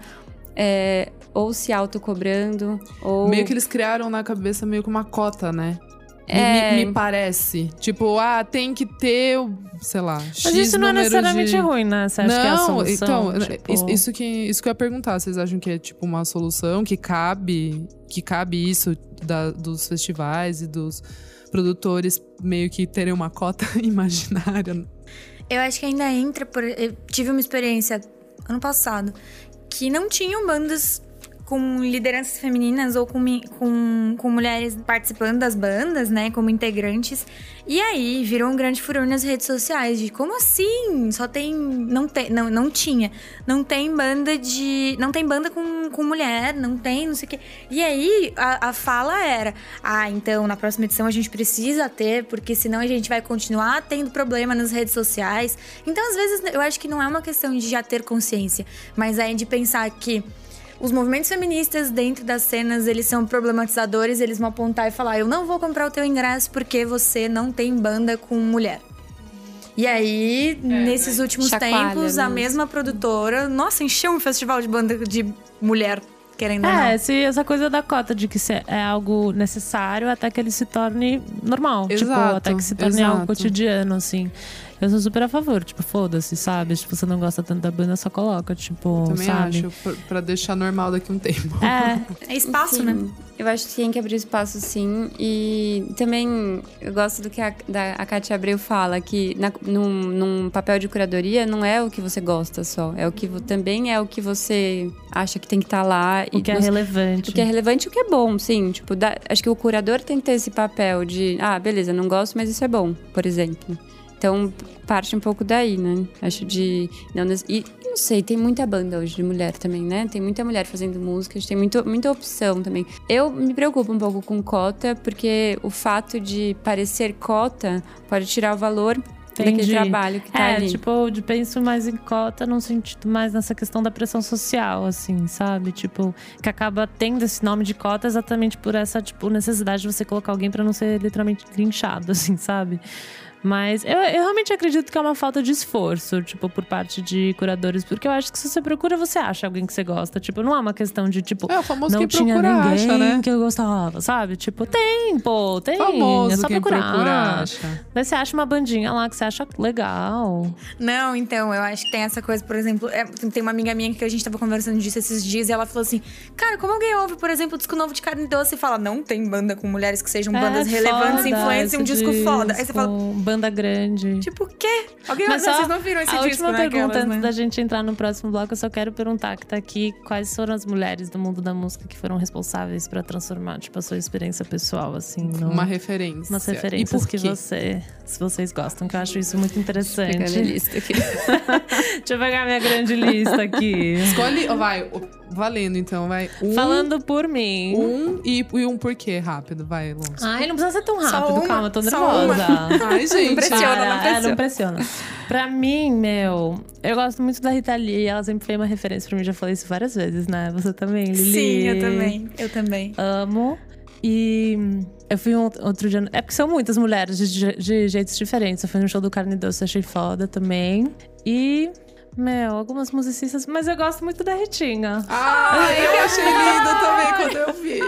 é, ou se autocobrando, ou. Meio que eles criaram na cabeça meio que uma cota, né? Me- É. Me, me parece. Tipo, ah, tem que ter, sei lá, X Mas isso não é necessariamente de... ruim, né? Você acha que é a Não, solução? então, Tipo, isso, isso que, isso que eu ia perguntar. Vocês acham que é tipo uma solução que cabe, que cabe isso da- dos festivais e dos produtores meio que terem uma cota [laughs] imaginária? Eu acho que ainda entra por. Eu tive uma experiência ano passado que não tinham bandas com lideranças femininas ou com, com, com mulheres participando das bandas, né, como integrantes. E aí virou um grande furor nas redes sociais de como assim? Só tem. Não tem. Não, não tinha. Não tem banda de. Não tem banda com, com mulher, não tem, não sei o quê. E aí a, a fala era: Ah, então na próxima edição a gente precisa ter, porque senão a gente vai continuar tendo problema nas redes sociais. Então, às vezes, eu acho que não é uma questão de já ter consciência, mas é de pensar que os movimentos feministas dentro das cenas, eles são problematizadores, eles vão apontar e falar: eu não vou comprar o teu ingresso porque você não tem banda com mulher. E aí, nesses últimos Chacoalha tempos, a mesmo. mesma produtora, nossa, encheu um festival de banda de mulher, querendo. É, se essa coisa da cota de que se é algo necessário até que ele se torne normal. tipo, Exato, até que se torne algo exato. cotidiano, assim. Eu sou super a favor, tipo, foda-se, sabe? Se você não gosta tanto da banda, só coloca, tipo, Também sabe? acho, pra, pra deixar normal daqui um tempo. É, É [laughs] espaço, Sim, né? Eu acho que tem que abrir espaço, sim. E também eu gosto do que a, da, a Katia Abreu fala, que na, num, num papel de curadoria não é o que você gosta só. É o que também é o que você acha que tem que estar lá. o que é nos- relevante. o que é relevante e o que é bom, sim. Tipo, dá- acho que o curador tem que ter esse papel de, ah, beleza, não gosto, mas isso é bom, por exemplo. Então, parte um pouco daí, né? Acho de. Não, e não sei, tem muita banda hoje de mulher também, né? Tem muita mulher fazendo música, a gente tem muito, muita opção também. Eu me preocupo um pouco com cota, porque o fato de parecer cota pode tirar o valor daquele Entendi. trabalho que tá É, ali. tipo, de penso mais em cota num sentido mais nessa questão da pressão social, assim, sabe? Tipo, que acaba tendo esse nome de cota exatamente por essa, tipo, necessidade de você colocar alguém pra não ser literalmente linchado, [laughs] assim, sabe? Mas eu, eu realmente acredito que é uma falta de esforço, tipo, por parte de curadores. Porque eu acho que se você procura, você acha alguém que você gosta. Tipo, não é uma questão de, tipo, É, o famoso não quem tinha procura ninguém acha, né? que eu gostava, sabe? Tipo, tem, pô, tem. Famoso é só quem procurar. procura acha. Daí você acha uma bandinha lá que você acha legal. Não, então, eu acho que tem essa coisa, por exemplo, é, tem uma amiga minha que a gente tava conversando disso esses dias e ela falou assim: Cara, como alguém ouve, por exemplo, o disco novo de carne doce e fala, não tem banda com mulheres que sejam bandas É relevantes, foda influentes e um esse disco, foda. Aí você fala, Banda grande. tipo, o quê? Alguém Mas não, só vocês não viram esse a disco, última né? pergunta Aquelas, antes né? da gente entrar no próximo bloco, eu só quero perguntar que tá aqui quais foram as mulheres do mundo da música que foram responsáveis pra transformar, tipo, a sua experiência pessoal, assim, no... Uma referência. umas E referências por que você, se vocês gostam, que eu acho isso muito interessante. Pegando a lista aqui. [laughs] Deixa eu pegar minha grande lista aqui. Escolhe, ó, vai, ó, valendo então, vai. Um, Falando por mim. um e, e um porquê, rápido, vai, Alonso. Ai, não precisa ser tão rápido, calma, eu tô nervosa. Ai, gente. Impressiona, Para, não pressiona. é, não pressiona. Pra mim, meu, eu gosto muito da Rita Lee. Ela sempre foi uma referência pra mim. Já falei isso várias vezes, né? Você também, Lili? Sim, eu também. Eu também. Amo. E eu fui um outro dia. É porque são muitas mulheres de, de- de jeitos diferentes. Eu fui no show do Carne Doce, achei foda também. E. Meu, algumas musicistas, mas eu gosto muito da Ritinha. Ah, [laughs] eu achei lindo também quando eu vi.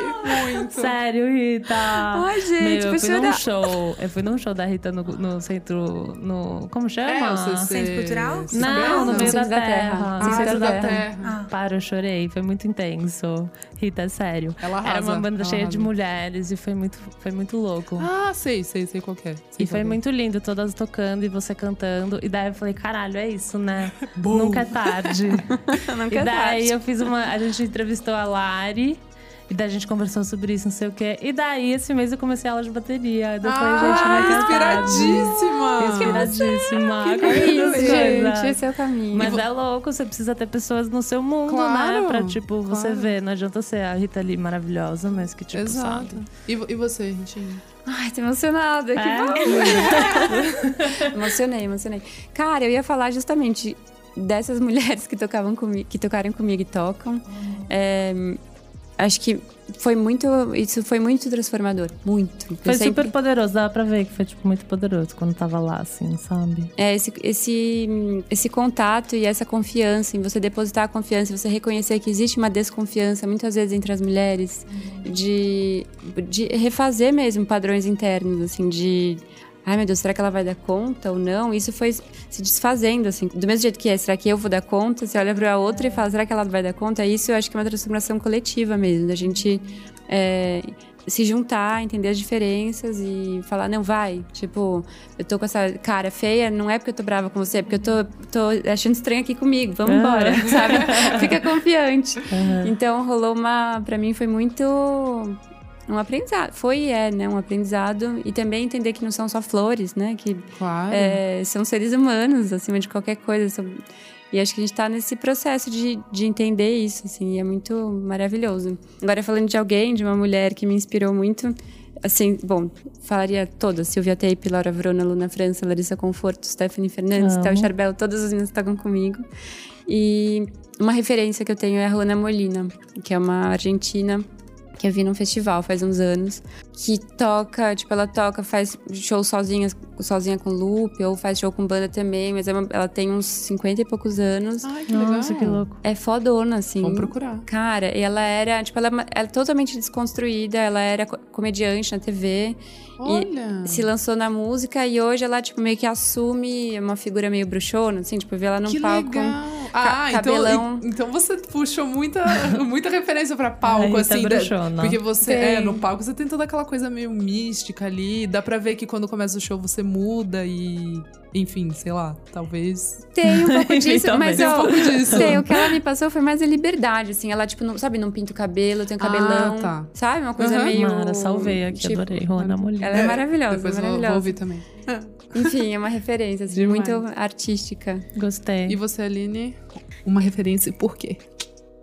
Muito. Sério, Rita. Ai, gente, Meu, eu fui num show. Eu fui num show da Rita no, no centro. No, como chama? É, o CC... Centro Cultural? Não, no meio da da terra. Terra. Ah, Centro Centro da da Terra. Terra. Ah. Para, eu chorei. Foi muito intenso. Rita, sério. Ela Era arrasa, uma banda cheia de arrasa. mulheres e foi muito, foi muito louco. Ah, sei, sei, sei qual que é. Sei E foi é. muito lindo, todas tocando e você cantando. E daí eu falei, caralho, é isso, né? [laughs] Nunca é tarde. [laughs] Nunca e é daí tarde. eu fiz uma. A gente entrevistou a Lari. E daí a gente conversou sobre isso, não sei o quê. E daí, esse mês, eu comecei a aula de bateria. Gente, Ah, nunca é tarde. inspiradíssima! Inspiradíssima. É Qualquer isso, gente. Esse é o caminho. Mas é louco, você precisa ter pessoas no seu mundo, Claro, né? Pra, tipo, você claro. ver. Não adianta ser a Rita ali maravilhosa, mas que, tipo, Exato. sabe? E, e você, Ritinha? Ai, tô emocionada. Que É? bom. [laughs] emocionei, emocionei. Cara, eu ia falar justamente dessas mulheres que tocavam comigo, que tocaram comigo e tocam. É, acho que foi muito. Isso foi muito transformador. Muito. Foi sempre- super poderoso, dava pra ver que foi, tipo, muito poderoso quando tava lá, assim, sabe? É, esse, esse, esse contato e essa confiança, em você depositar a confiança, você reconhecer que existe uma desconfiança, muitas vezes, entre as mulheres, de, de refazer mesmo padrões internos, assim, de. Ai, meu Deus, será que ela vai dar conta ou não? Isso foi se desfazendo, assim. Do mesmo jeito que é, será que eu vou dar conta? Você olha pra outra e fala, será que ela vai dar conta? Isso eu acho que é uma transformação coletiva mesmo, da gente é, se juntar, entender as diferenças e falar, não, vai. Tipo, eu tô com essa cara feia, não é porque eu tô brava com você, é porque eu tô, tô achando estranho aqui comigo, vamos embora, sabe? [laughs] Fica confiante. Então rolou uma. Pra mim foi muito. Um aprendizado. Foi e é, né? Um aprendizado. E também entender que não são só flores, né? Que Claro. é, são seres humanos, acima de qualquer coisa. São- E acho que a gente tá nesse processo de, de entender isso, assim, e é muito maravilhoso. Agora, falando de alguém, de uma mulher que me inspirou muito, assim, bom, falaria todas: Silvia Tape, Laura Vrona, Luna França, Larissa Conforto, Stephanie Fernandes. Théo Charbel, todas as meninas tocam comigo. E uma referência que eu tenho é a Juana Molina, que é uma argentina que eu vi num festival faz uns anos, que toca, tipo, ela toca, faz show sozinha, sozinha com loop, ou faz show com banda também, mas é uma- ela tem uns 50 e poucos anos. Ai, que Nossa, legal. que louco. É fodona, assim. Vamos procurar. Cara, e ela era, tipo, ela, é ela é totalmente desconstruída, ela era co- comediante na TV, Olha. se lançou na música e hoje ela, tipo, meio que assume uma figura meio bruxona, assim, tipo, vê ela num que palco. legal. Ah, então, cabelão. e- então você puxou muita, [laughs] muita referência pra palco, Ai, Rita assim. da- bruxona. porque você, Tem. é, no palco você tem toda aquela coisa meio mística ali. Dá pra ver que quando começa o show você muda e. Enfim, sei lá, talvez. Tem um [laughs] pouco disso, Também. mas Tem um ó, pouco disso. Tem, o que ela me passou foi mais a liberdade, assim. Ela, tipo, não, sabe, não pinta o cabelo, tem o cabelão. Ah, tá. Sabe? Uma coisa Aham. meio. Mara, salvei aqui, tipo, adorei. Juana Molina. Ela é maravilhosa, Depois eu vou- maravilhosa. vou ouvir também. Enfim, é uma referência, assim, Demais. muito artística. Gostei. E você, Aline? Uma referência e por quê?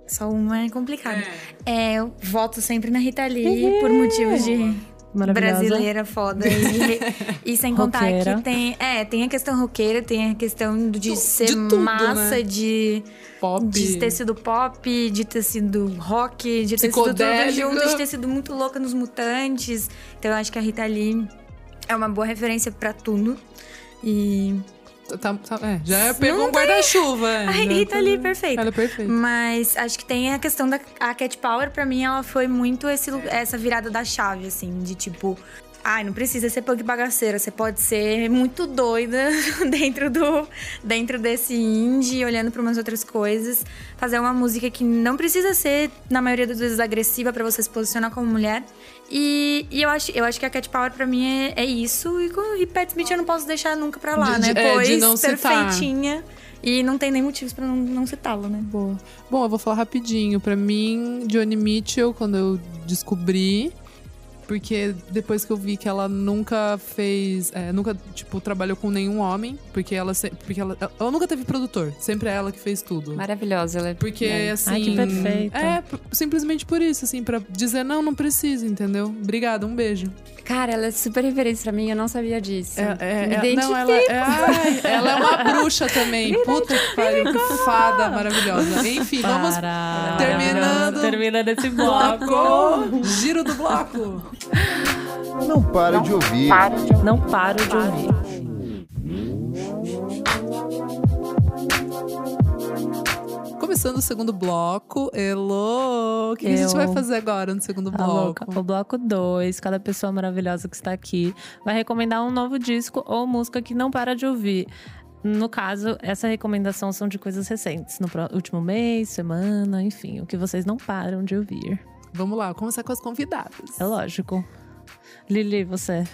Só uma é complicado. É, eu voto sempre na Rita Lee por motivos de Maravilhosa. brasileira foda. E, [laughs] e sem contar Roqueira. que tem, é, tem a questão roqueira, tem a questão de Tu- ser de tudo, massa, né? de, Pop. de ter sido pop, de ter sido rock, de ter sido tudo junto, de ter sido muito louca nos mutantes. Então eu acho que a Rita Lee é uma boa referência pra tudo. E. Tá, tá, é, já pegou um guarda-chuva. é, A Rita tá- ali, perfeita. Ela é perfeita. Mas acho que tem a questão da a Cat Power, pra mim, ela foi muito esse, essa virada da chave, assim, de tipo. Ai, não precisa ser punk bagaceira, você pode ser muito doida [laughs] dentro do dentro desse indie, olhando para umas outras coisas, fazer uma música que não precisa ser na maioria das vezes agressiva pra você se posicionar como mulher. E, e eu acho, eu acho que a Cat Power pra mim é, é isso e, e Pat Smith eu não posso deixar nunca pra lá, De- né? de- é, de Pois não citar. perfeitinha e não tem nem motivos pra não, não citá-lo, né? Boa. Bom, eu vou falar rapidinho. Pra mim, Johnny Mitchell, quando eu descobri. Porque depois que eu vi que ela nunca fez. é, nunca, tipo, trabalhou com nenhum homem. Porque ela. se- Porque ela, ela nunca teve produtor. Sempre é ela que fez tudo. Maravilhosa, ela é. Porque, é. assim. Ai, que perfeita. É, simplesmente por isso, assim, pra dizer, não, não precisa, entendeu? Obrigada, um beijo. Cara, ela é super referência pra mim, eu não sabia disso. É, é, Me é- não, ela, é, ai, ela é uma bruxa também. [laughs] Puta que pariu, que fada maravilhosa. Enfim, vamos Para. terminando. Terminando esse bloco. bloco. Giro do bloco. Não para de ouvir. Não paro de ouvir. Começando o segundo bloco. Elô, o que, que a gente Eu. vai fazer agora no segundo Tá bloco? louca. O bloco 2, cada pessoa maravilhosa que está aqui vai recomendar um novo disco ou música que não para de ouvir. No caso, essa recomendação são de coisas recentes, no último mês, semana, enfim, o que vocês não param de ouvir. Vamos lá, começar com as convidadas. É lógico. Lili, você.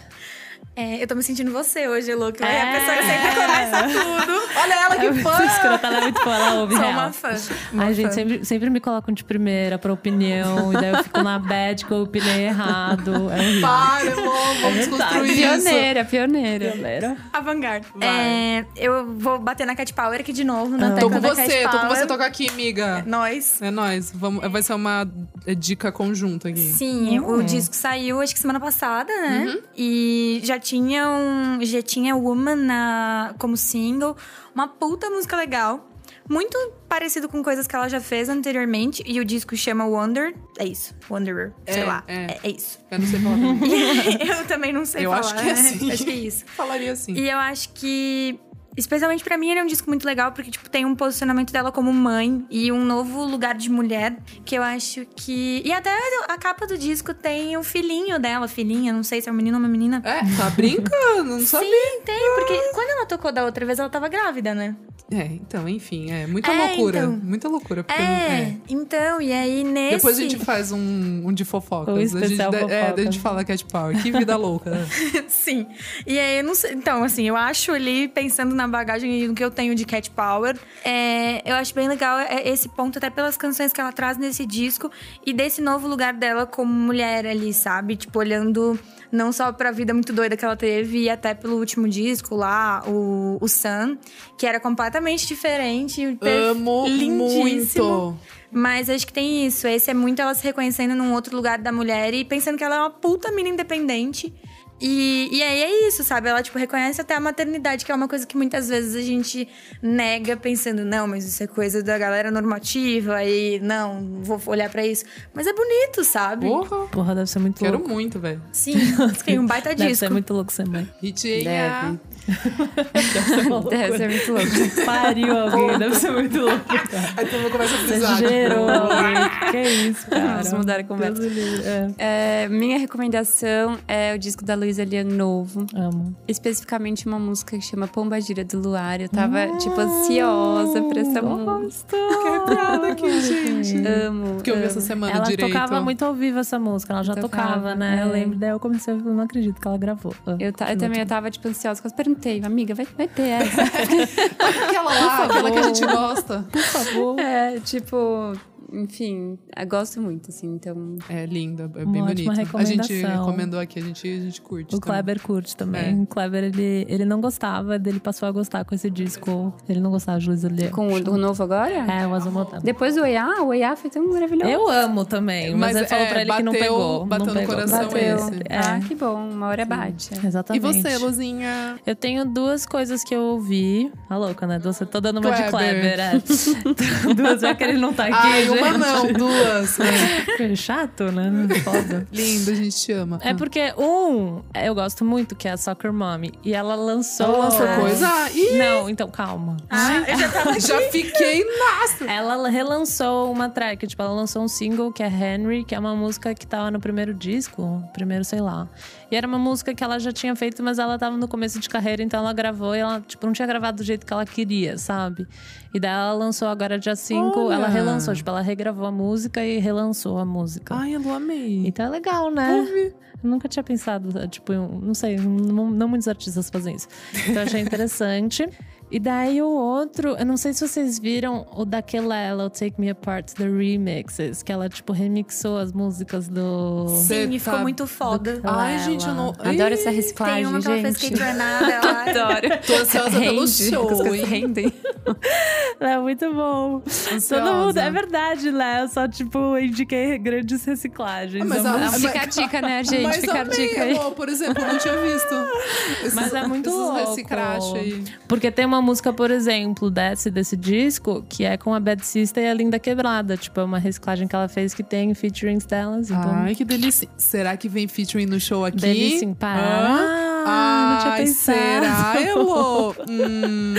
É, eu tô me sentindo você hoje, Lu, que é a É. pessoa que sempre começa tudo. Olha ela que [laughs] fã! Essa escrota, ela é muito fã, ela ouve Sou real. uma fã. Uma Ai, gente, fã. sempre, sempre me colocam de primeira pra opinião, e daí eu fico na bad que eu opinei errado. É horrível. Para, Elô, vamos desconstruir isso. Pioneira, pioneira. Avant-garde. Vai. É, eu vou bater na Cat Power aqui de novo, na Ah. Tô com você, tô com você, toca aqui, amiga. Nós. É nóis. Vamos, vai ser uma é, dica conjunta aqui. Sim, o disco saiu acho que semana passada, né? E já tinha um. Já tinha Woman na, como single. Uma puta música legal. Muito parecido com coisas que ela já fez anteriormente. E o disco chama Wonder. É isso. Wanderer. Sei É, lá. é. É, é isso. Eu não sei falar. [laughs] eu também não sei Eu falar. acho que é assim. Acho que é isso. Falaria assim. E eu acho que, especialmente pra mim, ele é um disco muito legal, porque, tipo, tem um posicionamento dela como mãe e um novo lugar de mulher, que eu acho que. E até a capa do disco tem o filhinho dela, filhinha, não sei se é um menino ou uma menina. É, tá brincando, não sabia. Sim, tem, porque quando ela tocou da outra vez, ela tava grávida, né? É, então, enfim, é muita É, loucura. então. Muita loucura. Porque, É, é. então, e aí nesse. Depois a gente faz um, um de fofocas. Um a gente, especial é, daí a gente fala Cat Power. Que vida louca. né? [laughs] Sim. E aí, eu não sei. Então, assim, eu acho ali, pensando na bagagem e no que eu tenho de Cat Power, é, eu acho bem legal é, esse ponto, até pelas canções que ela traz nesse disco e desse novo lugar dela como mulher ali, sabe? Tipo, olhando não só pra vida muito doida que ela teve, e até pelo último disco lá, o, o Sun, que era completamente diferente. Amo lindíssimo. muito. Mas acho que tem isso. Esse é muito ela se reconhecendo num outro lugar da mulher e pensando que ela é uma puta mina independente. E, e aí é isso, sabe? Ela, tipo, reconhece até a maternidade, que é uma coisa que muitas vezes a gente nega pensando, não, mas isso é coisa da galera normativa e não, vou olhar pra isso. Mas é bonito, sabe? Porra. Porra, deve ser muito Quero louco. muito, velho. Sim, tem um baita Deve disco. ser muito louco ser mãe. Ritinha. Deve ser muito louco. Pariu alguém, deve ser muito louco. Aí todo mundo começa a Você frisar. gerou alguém. Que isso, cara. Vamos mudar a conversa. É. É, minha recomendação é o disco da Luísa Lia novo. Amo. Especificamente uma música que chama Pomba Gira do Luar. Eu tava, tipo, ansiosa pra essa música. Que arrepiada aqui, gente. Amo. Porque eu vi essa semana Ela direito. tocava muito ao vivo essa música, ela já Tocava, tocava, né? é. Eu lembro, daí eu comecei a eu não acredito que ela gravou. Ah, Eu, eu também eu tava, tipo, ansiosa. Quase perguntei, amiga, vai, vai ter essa? [laughs] Aquela lá, aquela que a gente gosta. Por favor. é, tipo... Enfim, eu gosto muito, assim, então... É linda, é Uma bem ótima bonito. A gente recomendou aqui, a gente, a gente curte. O também. Kleber curte também. É. O Kleber, ele, ele não gostava, dele passou a gostar com esse disco. Ele não gostava de Luiz. Com o do novo agora? É, o Azul Montano. Depois do Oiá, o Oiá foi tão maravilhoso. Eu amo também, mas, Mas, ele falou é, pra ele que não bateu- pegou. bateu não no pegou. coração Bateu. esse. É. Ah, que bom. Uma hora bate. E Exatamente. você, Luzinha? Eu tenho duas coisas que eu ouvi. A louca, né? Você tô dando uma de Kleber. Kleber, é. [laughs] duas, já que ele não tá aqui. Ai, uma não, duas. [laughs] É. Chato, né? Foda. Lindo, a gente te ama. É porque, um, eu gosto muito, que é a Soccer Mommy. E ela lançou. Ela lançou coisa? Ih, Não, então calma. Ah, eu já tava [laughs] já fiquei, nossa. Ela relançou uma track, tipo, ela lançou um single que é Henry, que é uma música que tava no primeiro disco, primeiro, sei lá. E era uma música que ela já tinha feito, mas ela tava no começo de carreira, então ela gravou e ela, tipo, não tinha gravado do jeito que ela queria, sabe? E daí ela lançou agora dia 5, Olha! ela relançou, tipo, ela regravou a música e relançou a música. Ai, eu amei. Então é legal, né? Eu nunca tinha pensado, tipo, não sei, não, não muitos artistas fazem isso. Então eu achei interessante. E daí o outro, eu não sei se vocês viram o daquela ela, o Take Me Apart, The Remixes, que ela, tipo, remixou as músicas do. Sim, e ficou tá- muito foda. Ai, gente, eu não. Adoro essa reciclagem, Tem uma que ela fez gente. Kate Renata. ela- Adoro. Tô ansiosa pelo Rende, show, coisas hein? rendem. [laughs] É muito bom. Todo mundo, é verdade, né? Eu só, tipo, indiquei grandes reciclagens. Ah, mas É a- mas- Fica a dica, né, [laughs] gente? Mas Fica a dica aí. amor, por exemplo, eu não tinha visto. [laughs] Esses, Mas é muito louco. reciclache aí. Porque tem uma música, por exemplo, desse, desse disco, que é com a Bad Sister e a Linda Quebrada. Tipo, é uma reciclagem que ela fez que tem featurings delas. Então, Ai, que delícia. Será que vem featuring no show aqui? delícia. Para. Ah, não tinha Ai, pensado. será, Elo? [laughs] hum,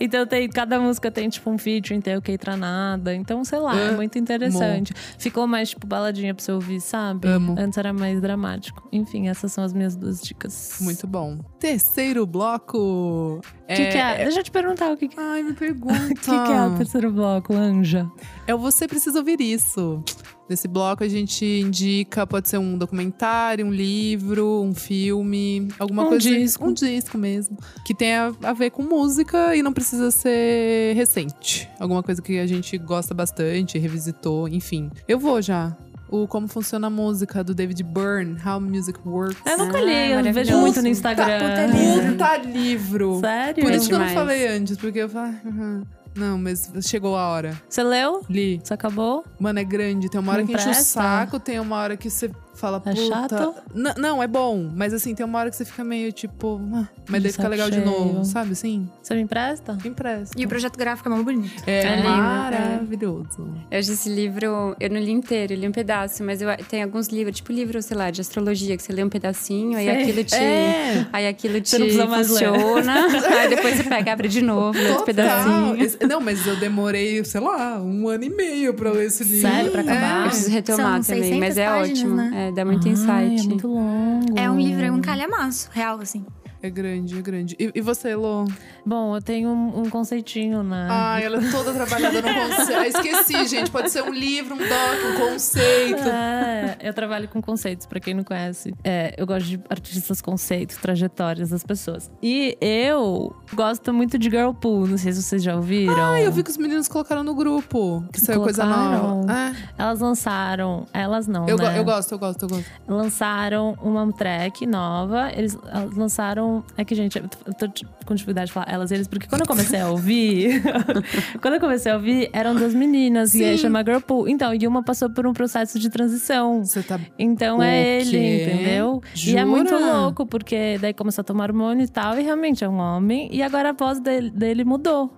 Então tem, cada música tem tipo um featuring, tem o que nada. Então, sei lá, é muito interessante. Ficou mais tipo baladinha pra você ouvir, sabe? Amo. Antes era mais dramático. Enfim, essas são as minhas duas dicas. muito bom. Terceiro bloco. O que, que é? Deixa eu te perguntar o que, que, Ai, me [laughs] pergunta. o que, que é o terceiro bloco, Anja? É o Você Precisa Ouvir Isso. Nesse bloco a gente indica, pode ser um documentário, um livro, um filme, alguma Um coisa. disco. Um disco mesmo. Que tenha a ver com música e não precisa ser recente. Alguma coisa que a gente gosta bastante, revisitou, enfim. Eu vou já. O Como Funciona a Música, do David Byrne, How Music Works. Eu nunca Ah, li, eu maravilhoso. vejo muito no Instagram. puta livro. Puta livro. Sério? Por É isso que eu não falei antes, porque eu falei. "Uhum." Não, mas chegou a hora. Você leu? Li. Você acabou? Mano, é grande. Tem uma hora Não que enche o saco, tem uma hora que você fala, É puta. chato? N- não, é bom. Mas assim, tem uma hora que você fica meio tipo. "Ah", mas De daí fica legal de cheio. novo, sabe assim? Você me empresta? Empresta. E o projeto gráfico é muito bonito. É, É lindo, maravilhoso. Eu acho esse livro, eu não li inteiro, eu li um pedaço, mas eu, tem alguns livros, tipo livro, sei lá, de astrologia, que você lê um pedacinho, aí Sei. aquilo te. É. Aí aquilo te Você não precisa mais ler. funciona. [laughs] aí depois você pega, abre de novo, lê outro Total. pedacinho. Esse- Não, mas eu demorei, sei lá, um ano e meio pra ler esse livro. Sério, pra acabar? Eu É. preciso retomar São também, mas 600 é páginas, ótimo. né? É, dá muito Ai, insight. É muito longo. É um livro, é um calhamaço, real, assim. É grande, é grande. E, e você, Lô? Bom, eu tenho um, um conceitinho, né? Ai, ela é toda trabalhada no conceito. Ah, Esqueci, gente. Pode ser um livro, um doc, um conceito. É, eu trabalho com conceitos, pra quem não conhece. É, eu gosto de artistas conceitos, trajetórias das pessoas. E eu gosto muito de Girl Pool, não sei se vocês já ouviram. Ah, eu vi que os meninos colocaram no grupo. Que saiu coisa nova. É. Elas lançaram, elas não, Eu, go- né? eu gosto, eu gosto, eu gosto. lançaram uma track nova. Eles lançaram. É que, gente, eu tô com dificuldade de falar elas e eles, porque quando eu comecei a ouvir. [laughs] quando eu comecei a ouvir, eram duas meninas, e aí Sim. chama Girl Pool. Então, e uma passou por um processo de transição. Você tá. Então O é ele, quê? entendeu? E é muito Jura? louco, porque daí começou a tomar hormônio e tal, e realmente é um homem. E agora a voz dele, dele mudou.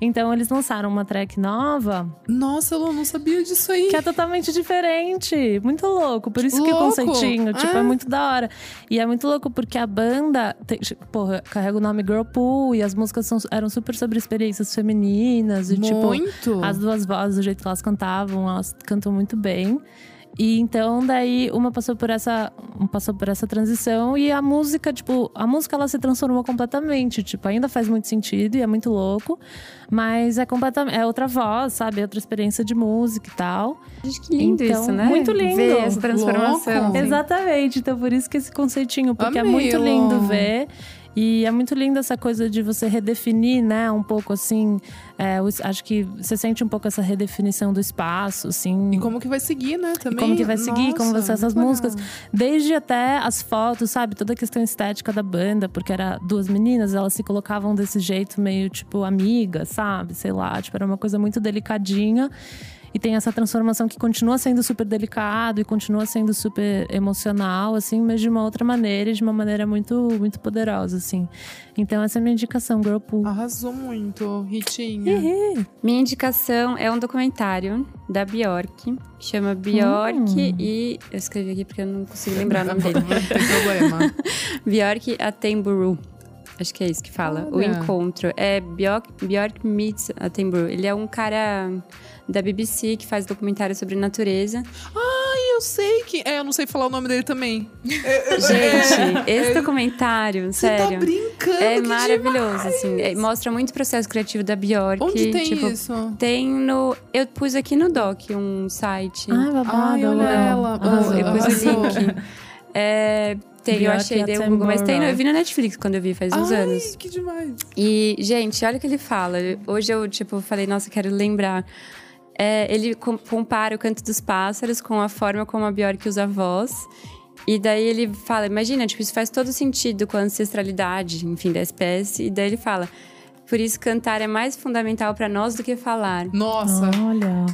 Então eles lançaram uma track nova Nossa, eu não sabia disso aí. que é totalmente diferente. Muito louco. Por isso que o Louco. conceitinho, tipo, É. é muito da hora. E é muito louco porque a banda, tem, porra, carrega o nome Girl Pool e as músicas são- eram super sobre experiências femininas. E, tipo, Muito. as duas vozes, do jeito que elas cantavam, elas cantam muito bem. E então daí uma passou por essa, passou por essa transição e a música, tipo, a música ela se transformou completamente, tipo, ainda faz muito sentido e é muito louco, mas é completamente é outra voz, sabe? É outra experiência de música e tal. Gente, que lindo Então, isso, né? muito lindo. Ver essa transformação. Louco. Exatamente, então por isso que esse conceitinho, porque é muito lindo ver. E é muito lindo essa coisa de você redefinir, né? Um pouco assim. é, acho que você sente um pouco essa redefinição do espaço, assim. E como que vai seguir, né? E Também. como que vai seguir, como vai ser essas músicas. legal. Desde até as fotos, sabe? Toda a questão estética da banda, porque era duas meninas, elas se colocavam desse jeito meio, tipo, amiga, sabe? Sei lá, tipo, era uma coisa muito delicadinha. E tem essa transformação que continua sendo super delicado e continua sendo super emocional, assim, mas de uma outra maneira e de uma maneira muito, muito poderosa, assim. Então, essa é a minha indicação, Girl Pool. Arrasou muito, Ritinha. Minha indicação é um documentário da Bjork. Chama Bjork Hum. e. Eu escrevi aqui porque eu não consigo lembrar o nome dele. Não tem problema. [laughs] Bjork Attenborough. Acho que é isso que fala. O Olha. encontro. É Bjork, Bjork meets Attenborough. Ele é um cara da BBC que faz documentário sobre natureza. Ai, eu sei que. É, eu não sei falar o nome dele também. Gente, esse documentário, Você tá sério. brincando? É que maravilhoso, demais. assim. É, mostra muito o processo criativo da Bjork. Onde tem tipo, isso? Tem no. Eu pus aqui no Doc um site. Ai, babado. Ai, olha ela. Arrasou, eu pus o link. É, tem, eu achei, dei um Google, mas tem, no- eu vi no Netflix quando eu vi, faz uns Ai, anos. que demais. E, gente, olha o que ele fala. Hoje eu, tipo, falei, nossa, quero lembrar. É, ele com- compara o canto dos pássaros com a forma como a Bjork usa a voz. E daí ele fala, imagina, tipo, isso faz todo sentido com a ancestralidade, enfim, da espécie. E daí ele fala, por isso cantar é mais fundamental para nós do que falar. Nossa. Olha.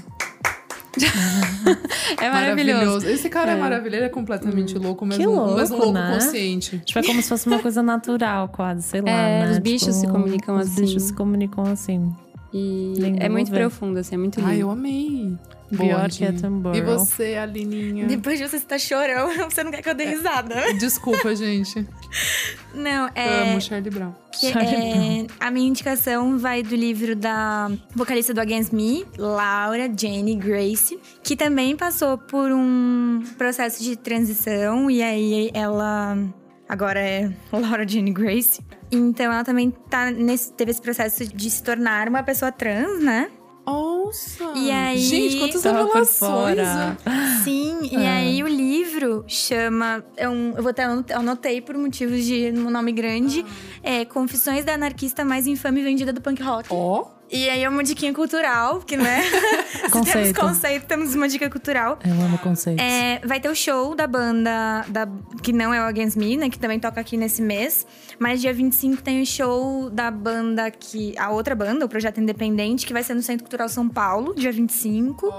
[laughs] É maravilhoso. Esse cara é, É. maravilhoso, ele é completamente louco, mas Que um, louco, mas louco né? consciente. Tipo, é como se fosse uma coisa natural, quase, sei lá. É, né? os bichos Tipo, se comunicam os assim. bichos se comunicam assim. E Lindo, é muito profundo, assim, é muito lindo. Ai, eu amei. Bjork Bonde. Attenborough. E você, Alininha? Depois de você estar chorando, [laughs] você não quer que eu dê risada. [laughs] Desculpa, gente. Não, é. Amo Charlie Brown. que Charlie é- a minha indicação vai do livro da vocalista do Against Me, Laura Jane Grace, que também passou por um processo de transição e aí ela agora é Laura Jane Grace. Então ela também tá nesse, teve esse processo de se tornar uma pessoa trans, né? Nossa! E aí- Gente, quantas revelações! né? Sim, e aí o livro chama. É um, eu vou até anot- anotei por motivos de um nome grande. É Confissões da Anarquista Mais Infame Vendida do Punk Rock. Ó, E aí é uma diquinha cultural, que né? [laughs] Se temos Conceito. conceito, temos uma dica cultural. Eu amo conceitos. É, vai ter o show da banda da, que não é o Against Me, né? Que também toca aqui nesse mês. Mas dia 25 tem o show da banda que. A outra banda, o Projeto Independente, que vai ser no Centro Cultural São Paulo, dia 25.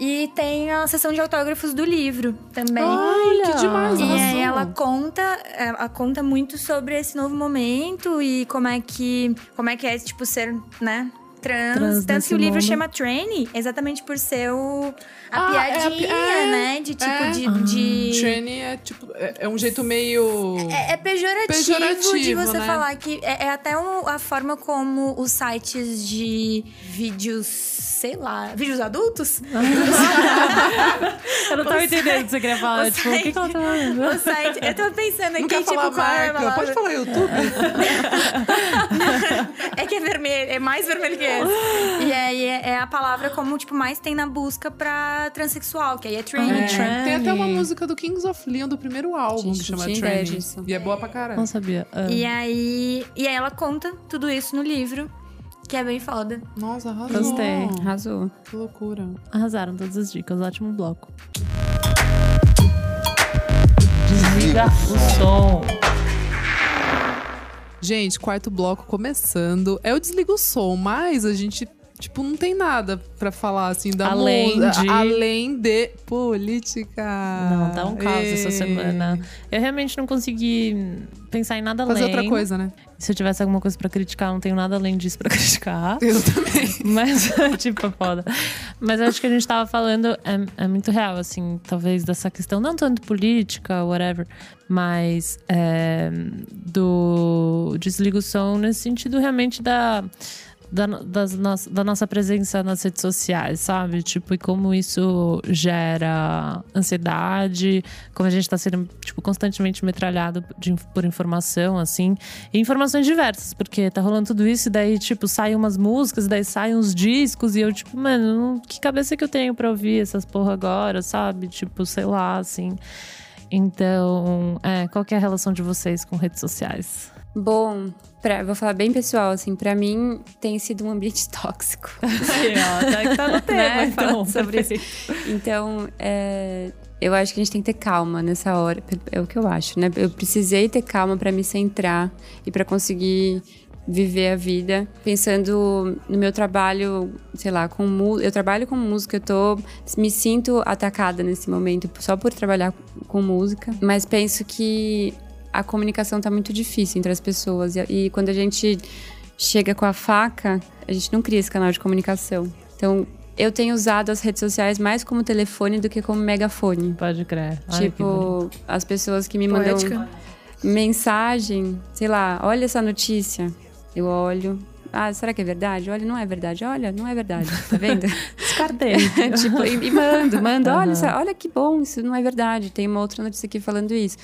E tem a sessão de autógrafos do livro também. Ai, que demais! E aí ela conta, ela conta muito sobre esse novo momento e como é que, como é que é tipo ser, né, trans. Trans Tanto que o livro mundo. chama Trainee, exatamente por ser o a Ah, é piadinha, é, né, de tipo é. de, de Tranny é tipo. É, é um jeito meio. é, é pejorativo, de Pejorativo, você né? falar que é, é até um- a forma como os sites de vídeos, sei lá, vídeos adultos? [laughs] eu não tava entendendo o que você queria falar. o Tipo, o que, que ela tá falando? O site, eu tô pensando Não aqui, quer tipo, falar qual é a marca? palavra? Pode falar YouTube? [laughs] É que é vermelho, é mais vermelho que esse. E aí é, é a palavra como, tipo, mais tem na busca pra transexual, que aí é trans. Ah, É. Tem até uma música do Kings of Leon do primeiro álbum Gente, que chama disso. E é boa pra caralho. Não sabia. Ah. E aí, e aí ela conta tudo isso no livro, que é bem foda. Nossa, arrasou. Gostei. Arrasou. Que loucura. Arrasaram todas as dicas. Ótimo bloco. Desliga o som. Gente, quarto bloco começando. Eu desligo o som, mas a gente, tipo, não tem nada pra falar, assim, da Além de- Além de política. Não, tá um caos essa Ê. semana. Eu realmente não consegui pensar em nada Fazer além. outra coisa, né? Se eu tivesse alguma coisa pra criticar, eu não tenho nada além disso pra [laughs] criticar. Eu também. Mas, [laughs] tipo, foda. Mas acho que a gente tava falando é, é muito real, assim, talvez dessa questão, não tanto política, whatever, mas é, do desliga o som nesse sentido realmente da. Da, das nossa, da nossa presença nas redes sociais, sabe? Tipo, e como isso gera ansiedade, como a gente tá sendo, tipo, constantemente metralhado de, por informação, assim. E informações diversas, porque tá rolando tudo isso, e daí, tipo, saem umas músicas, daí saem uns discos, e eu, tipo, mano, que cabeça que eu tenho pra ouvir essas porra agora, sabe? Tipo, sei lá, assim. Então, é, qual é a relação de vocês com redes sociais? Bom, pra, vou falar bem pessoal, assim, pra mim tem sido um ambiente [laughs] tóxico. Aí, ó, tá, tá no [laughs] Né? Falando sobre isso. Então, é, eu acho que a gente tem que ter calma nessa hora. É o que eu acho, né? Eu precisei ter calma pra me centrar e pra conseguir viver a vida pensando no meu trabalho, sei lá, com eu trabalho com música, eu tô me sinto atacada nesse momento só por trabalhar com música, mas penso que a comunicação tá muito difícil entre as pessoas e, e quando a gente chega com a faca, a gente não cria esse canal de comunicação. Então, eu tenho usado as redes sociais mais como telefone do que como megafone. Pode crer. Tipo, as pessoas que me Poética. mandam mensagem, sei lá, olha essa notícia. Eu olho. Ah, será que é verdade? Olha, não é verdade. Olha, não é verdade. Tá vendo? [laughs] Descartei. [laughs] tipo, e, e mando, mando. Olha, Aham. isso- olha que bom, isso não é verdade. Tem uma outra notícia aqui falando isso.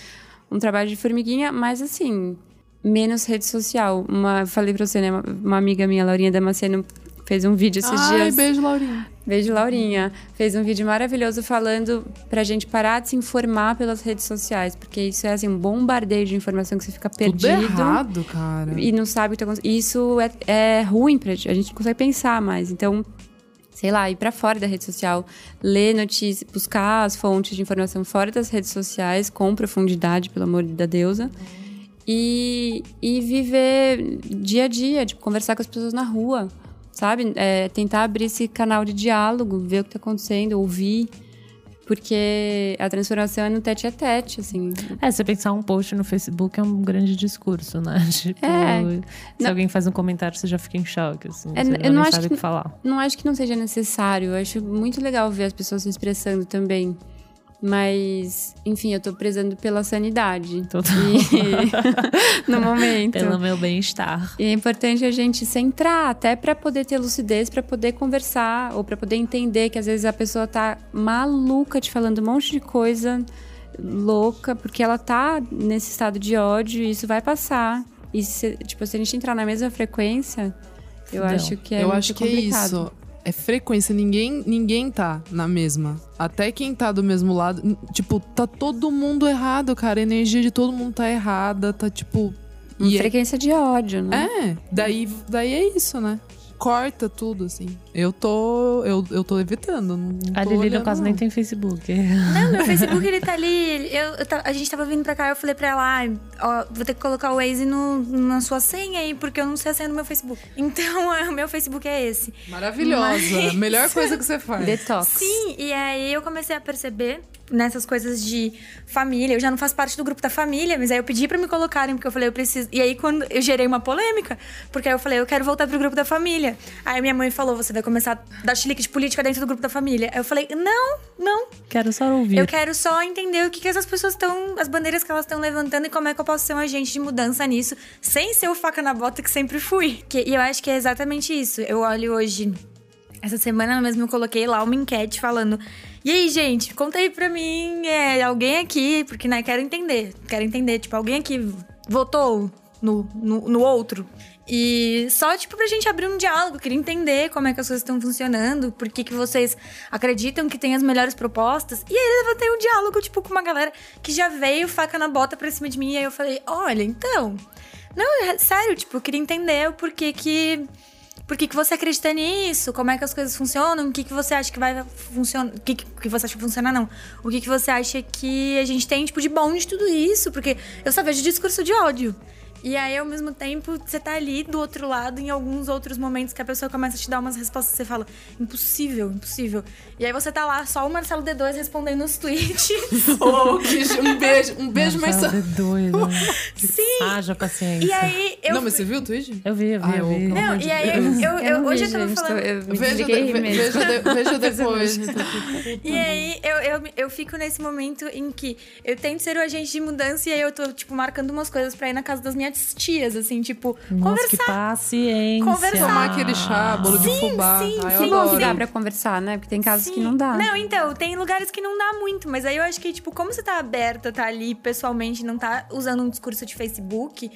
Um trabalho de formiguinha, mas assim, menos rede social. Uma, falei pra você, né? Uma, uma amiga minha, Laurinha Damasceno, fez um vídeo esses Ai, dias. beijo, Laurinha. Beijo, Laurinha. Fez um vídeo maravilhoso falando pra gente parar de se informar pelas redes sociais. Porque isso é assim, um bombardeio de informação que você fica Tudo perdido. errado, cara. E não sabe o que tá acontecendo. Isso é, é ruim pra gente. A gente não consegue pensar mais. Então, sei lá, ir pra fora da rede social, ler notícias, buscar as fontes de informação fora das redes sociais, com profundidade, pelo amor da deusa. E, e viver dia a dia, tipo, conversar com as pessoas na rua, sabe? É, tentar abrir esse canal de diálogo, ver o que tá acontecendo, ouvir. Porque a transformação é no tete a tete, assim. É, você pensar um post no Facebook é um grande discurso, né? [laughs] Tipo, É. se Não- alguém faz um comentário, você já fica em choque, assim. É, eu não nem acho que- que falar. Não acho que não seja necessário. Eu acho muito legal ver as pessoas se expressando também. Mas, enfim, eu tô prezando pela sanidade. Total. E- [laughs] no momento. Pelo meu bem-estar. E é importante a gente centrar, até pra poder ter lucidez, pra poder conversar, ou pra poder entender que às vezes a pessoa tá maluca te falando um monte de coisa louca, porque ela tá nesse estado de ódio e isso vai passar. E se, tipo, se a gente entrar na mesma frequência, eu Fudeu. acho que é eu muito acho que é complicado. isso. É frequência, ninguém, ninguém tá na mesma. Até quem tá do mesmo lado, tipo, tá todo mundo errado, cara. A energia de todo mundo tá errada, tá tipo. Uma E é, frequência de ódio, né? é, daí, daí é isso, né? Corta tudo, assim. Eu tô. Eu, eu tô evitando. Não, A tô Lili, no caso, não. nem tem Facebook. Não, meu [laughs] Facebook ele tá ali. Eu, eu a gente tava vindo pra cá, eu falei pra ela, "Ai, ó, vou ter que colocar o Waze no, na sua senha aí, porque eu não sei a senha do meu Facebook. [laughs] Então, o meu Facebook é esse. Maravilhosa. Mas- Melhor coisa [laughs] que você faz. Detox. Sim, e aí eu comecei a perceber nessas coisas de família. Eu já não faço parte do grupo da família, mas aí eu pedi pra me colocarem, porque eu falei, eu preciso. E aí, quando eu gerei uma polêmica, porque aí eu falei, eu quero voltar pro grupo da família. Aí minha mãe falou, você vai começar a dar chilique de política dentro do grupo da família. Aí eu falei, não, não, Quero só ouvir. eu quero só entender o que, que essas pessoas estão. as bandeiras que elas estão levantando e como é que eu posso ser um agente de mudança nisso, sem ser o faca na bota que sempre fui. Que- e eu acho que é exatamente isso. Eu olho hoje. Essa semana mesmo eu coloquei lá uma enquete falando. E aí, gente, conta aí pra mim, é, alguém aqui, porque né, quero entender. Quero entender, tipo, alguém aqui votou no, no, no outro. E só, tipo, pra gente abrir um diálogo, queria entender como é que as coisas estão funcionando, por que, que vocês acreditam que tem as melhores propostas. E aí eu levantei um diálogo, tipo, com uma galera que já veio faca na bota pra cima de mim. E aí eu falei, olha, então. Não, é sério, tipo, eu queria entender o porquê que. Por que, que você acredita nisso? Como é que as coisas funcionam? O que, que você acha que vai funcionar? O que, que você acha que funciona, não? O que, que você acha que a gente tem, tipo, de bom de tudo isso? Porque eu só vejo discurso de ódio. E aí, ao mesmo tempo, você tá ali do outro lado, em alguns outros momentos que a pessoa começa a te dar umas respostas, você fala, impossível, impossível. E aí você tá lá, só o Marcelo D2 respondendo os tweets. [laughs] Oh, que um beijo, um beijo, Nossa, Marcelo. é doido. [laughs] Sim. Haja paciência. E aí, eu. Não, mas você viu o tweet? Eu vi, eu vi, Ai, eu vi. Não, e aí, eu, eu- Eu hoje vi, eu tava gente, falando. eu desliguei de- de- [laughs] veja depois. E aí, eu, eu, eu fico nesse momento em que eu tento ser o agente de mudança e aí eu tô, tipo, marcando umas coisas pra ir na casa das minhas tias, assim, tipo, Nossa, que conversar. paciência. Conversar. Tomar aquele chá, bolo de fubá. sim, Ai, sim, Bom, que dá pra conversar, né? Porque tem casos que Sim. não dá. Não, então, tem lugares que não dá muito, mas aí eu acho que, tipo, como você tá aberta, tá ali pessoalmente, não tá usando um discurso de Facebook.